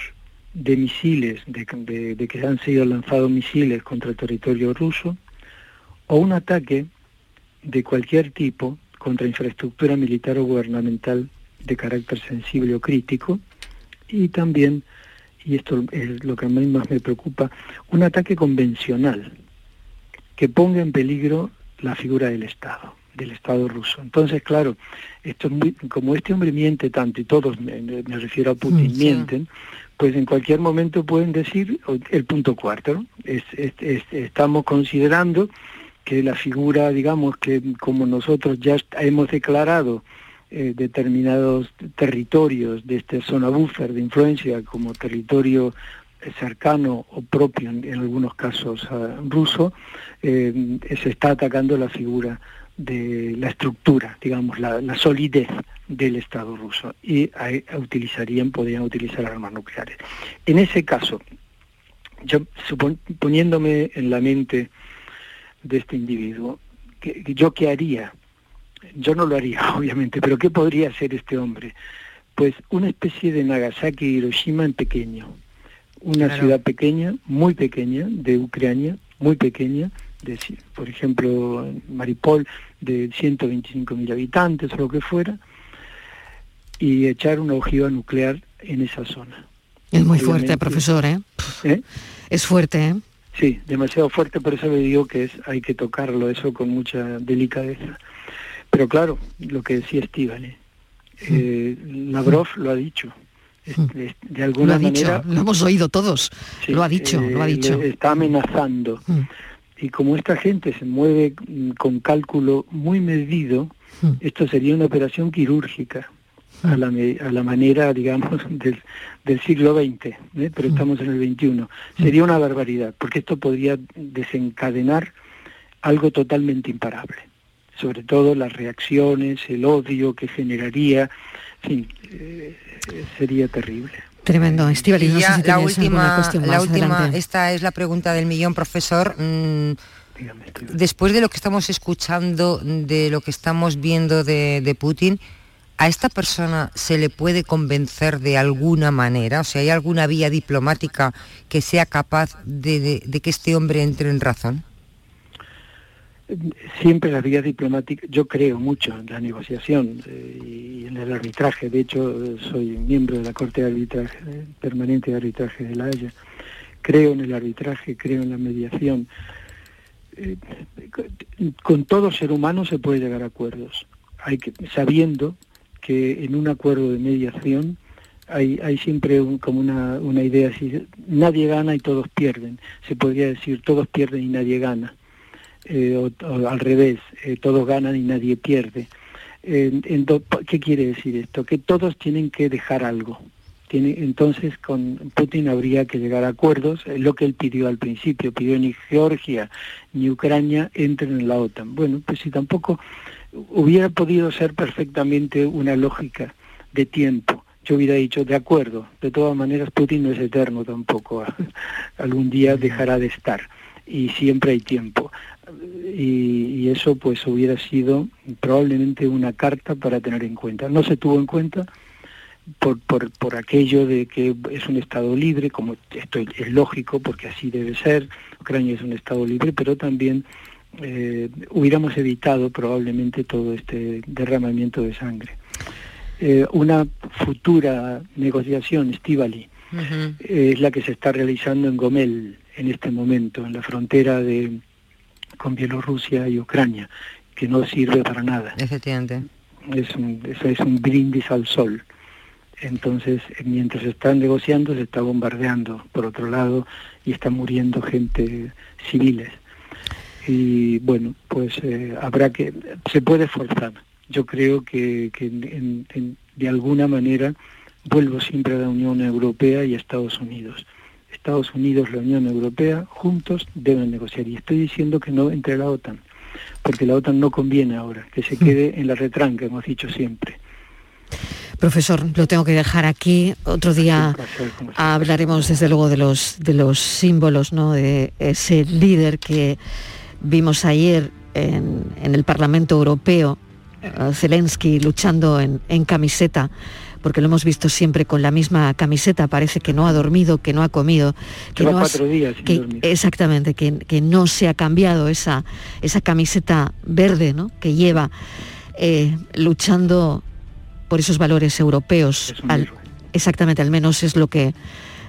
de misiles, de, de, que han sido lanzados misiles contra el territorio ruso, o un ataque de cualquier tipo contra infraestructura militar o gubernamental de carácter sensible o crítico, y también, y esto es lo que a mí más me preocupa, un ataque convencional que ponga en peligro la figura del Estado del Estado ruso. Entonces, claro, esto como este hombre miente tanto y todos, me, refiero a Putin, mienten, pues en cualquier momento pueden decir el punto cuarto. Es, estamos considerando que la figura, digamos, que como nosotros ya hemos declarado eh, determinados territorios de esta zona buffer de influencia como territorio cercano o propio en, algunos casos ruso, eh, se está atacando la figura de la estructura, digamos, la, solidez del Estado ruso y utilizarían, podrían utilizar armas nucleares. En ese caso, yo poniéndome en la mente de este individuo, que, ¿yo qué haría? Yo no lo haría, obviamente, pero ¿qué podría hacer este hombre? Pues una especie de Nagasaki Hiroshima en pequeño. Una ciudad pequeña, muy pequeña, de Ucrania, muy pequeña, por ejemplo, Maripol, de 125.000 habitantes o lo que fuera, y echar una ojiva nuclear en esa zona. Es muy fuerte, profesor, ¿eh? ¿eh? Es fuerte, ¿eh? Sí, demasiado fuerte, por eso le digo que es, hay que tocarlo eso con mucha delicadeza. Pero claro, lo que decía Steven, ¿eh? eh Lavrov lo ha dicho. de alguna lo manera lo hemos oído todos. lo ha dicho, lo ha dicho. Está amenazando. Y como esta gente se mueve con cálculo muy medido, hmm. esto sería una operación quirúrgica a la, a la manera, digamos, del, del siglo XX, ¿eh? pero hmm. estamos en el XXI. Hmm. Sería una barbaridad, porque esto podría desencadenar algo totalmente imparable. Sobre todo las reacciones, el odio que generaría, en fin, eh, sería terrible. Tremendo, Estivali, la última, la última esta es la pregunta del millón, profesor. Mm, después de lo que estamos escuchando, de lo que estamos viendo de, Putin, ¿a esta persona se le puede convencer de alguna manera? O sea, ¿hay alguna vía diplomática que sea capaz de que este hombre entre en razón? Siempre la vía diplomática, yo creo mucho en la negociación eh, y en el arbitraje, de hecho soy miembro de la Corte de Arbitraje, permanente de arbitraje de la Haya, creo en el arbitraje, creo en la mediación. Eh, con todo ser humano se puede llegar a acuerdos, hay que, sabiendo que en un acuerdo de mediación hay, hay siempre como una, una idea así, nadie gana y todos pierden, se podría decir todos pierden y nadie gana eh, o, al revés, eh, todos ganan y nadie pierde. ¿Qué quiere decir esto? Que todos tienen que dejar algo. Tiene, entonces con Putin habría que llegar a acuerdos, lo que él pidió al principio, pidió ni Georgia ni Ucrania entren en la OTAN. Bueno, pues si tampoco hubiera podido ser perfectamente una lógica de tiempo, yo hubiera dicho, de acuerdo, de todas maneras Putin no es eterno tampoco, algún día dejará de estar y siempre hay tiempo y, eso pues hubiera sido probablemente una carta para tener en cuenta. No se tuvo en cuenta por, por, por aquello de que es un Estado libre, como esto es lógico porque así debe ser, Ucrania es un Estado libre, pero también eh, hubiéramos evitado probablemente todo este derramamiento de sangre. Eh, una futura negociación, Estivali, es la que se está realizando en Gomel en este momento, en la frontera de, con Bielorrusia y Ucrania, que no sirve para nada. Efectivamente. Es un, eso es un brindis al sol. Entonces, mientras están negociando, se está bombardeando por otro lado y está muriendo gente civiles. Y bueno, pues eh, habrá que, se puede forzar. Yo creo que, que de alguna manera vuelvo siempre a la Unión Europea y a Estados Unidos Estados Unidos, la Unión Europea, juntos deben negociar. Y estoy diciendo que no entre la OTAN, porque la OTAN no conviene ahora, que se quede en la retranca, hemos dicho siempre. Profesor, lo tengo que dejar aquí. Otro día hablaremos desde luego de los de los símbolos, ¿no? De ese líder que vimos ayer en, el Parlamento Europeo, eh, Zelensky luchando en, camiseta, porque lo hemos visto siempre con la misma camiseta, parece que no ha dormido, que no ha comido, que no cuatro días exactamente, que, no se ha cambiado esa, esa camiseta verde ¿no? que lleva eh, luchando por esos valores europeos. exactamente, al menos es lo que,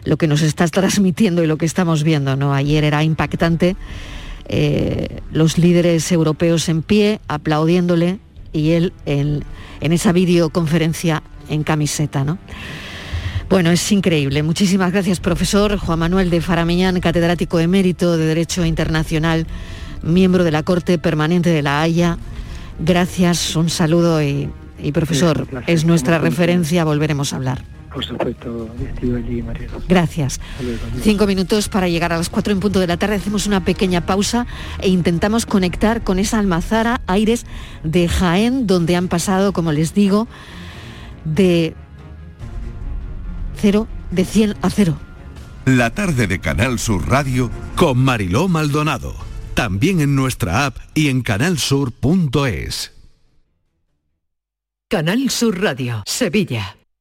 lo que nos estás transmitiendo y lo que estamos viendo. ¿no? Ayer era impactante eh, los líderes europeos en pie, aplaudiéndole, y él en, esa videoconferencia en camiseta. ¿no? Bueno, es increíble. Muchísimas gracias, profesor Juan Manuel de Faramiñán, catedrático emérito de Derecho Internacional, miembro de la Corte Permanente de la Haya. Gracias, un saludo y, profesor, es nuestra referencia, volveremos a hablar. Por supuesto, allí, María. Gracias. Cinco minutos para llegar a las cuatro en punto de la tarde. Hacemos una pequeña pausa e intentamos conectar con esa almazara Aires de Jaén, donde han pasado, como les digo, de cero, de 100 a cero. La tarde de Canal Sur Radio con Mariló Maldonado. También en nuestra app y en canalsur.es. Canal Sur Radio, Sevilla.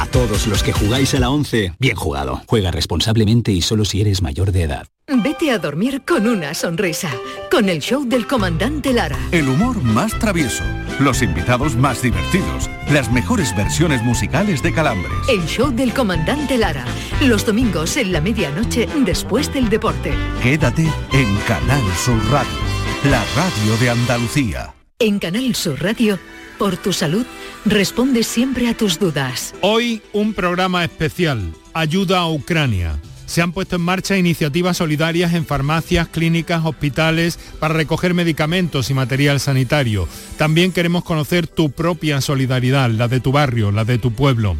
A todos los que jugáis a la 11, bien jugado. Juega responsablemente y solo si eres mayor de edad. Vete a dormir con una sonrisa, con el show del comandante Lara. El humor más travieso, los invitados más divertidos, las mejores versiones musicales de Calambres. El show del comandante Lara, los domingos en la medianoche después del deporte. Quédate en Canal Sur Radio, la radio de Andalucía. En Canal Sur Radio por tu salud, responde siempre a tus dudas. Hoy un programa especial, Ayuda a Ucrania. Se han puesto en marcha iniciativas solidarias en farmacias, clínicas, hospitales para recoger medicamentos y material sanitario. También queremos conocer tu propia solidaridad, la de tu barrio, la de tu pueblo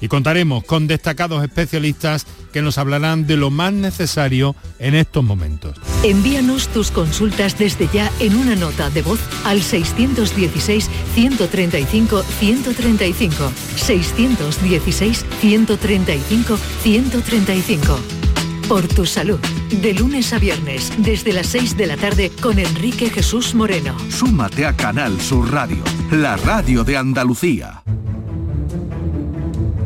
y contaremos con destacados especialistas que nos hablarán de lo más necesario en estos momentos. Envíanos tus consultas desde ya en una nota de voz al 616-135-135. 616-135-135. Por tu salud, de lunes a viernes, desde las 6 de la tarde con Enrique Jesús Moreno. Súmate a Canal Sur Radio, la radio de Andalucía.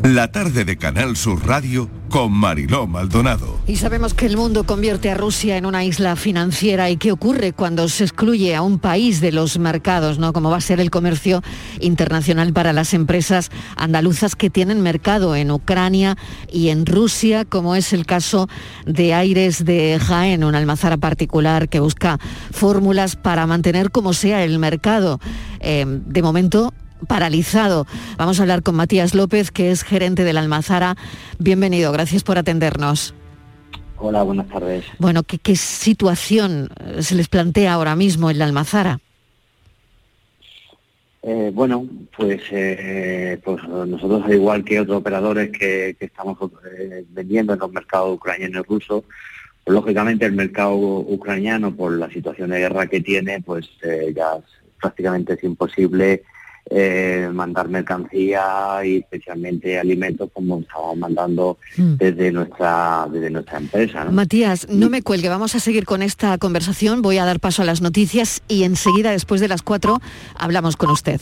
La tarde de Canal Sur Radio con Mariló Maldonado. Y sabemos que el mundo convierte a Rusia en una isla financiera y qué ocurre cuando se excluye a un país de los mercados, ¿no? Como va a ser el comercio internacional para las empresas andaluzas que tienen mercado en Ucrania y en Rusia, como es el caso de Aires de Jaén, una almazara particular que busca fórmulas para mantener como sea el mercado. Eh, de momento paralizado. Vamos a hablar con Matías López, que es gerente de la Almazara. Bienvenido, gracias por atendernos. Hola, buenas tardes. Bueno, ¿qué, situación eh, se les plantea ahora mismo en la Almazara? Eh, bueno, pues, eh, pues nosotros, al igual que otros operadores que, estamos vendiendo en los mercados ucraniano y ruso, pues, lógicamente el mercado ucraniano, por la situación de guerra que tiene, pues ya prácticamente es imposible eh, mandar mercancía y especialmente alimentos como estamos mandando Mm. desde nuestra desde nuestra empresa. ¿no? Matías, no me cuelgue, vamos a seguir con esta conversación, voy a dar paso a las noticias y enseguida, después de las cuatro, hablamos con usted.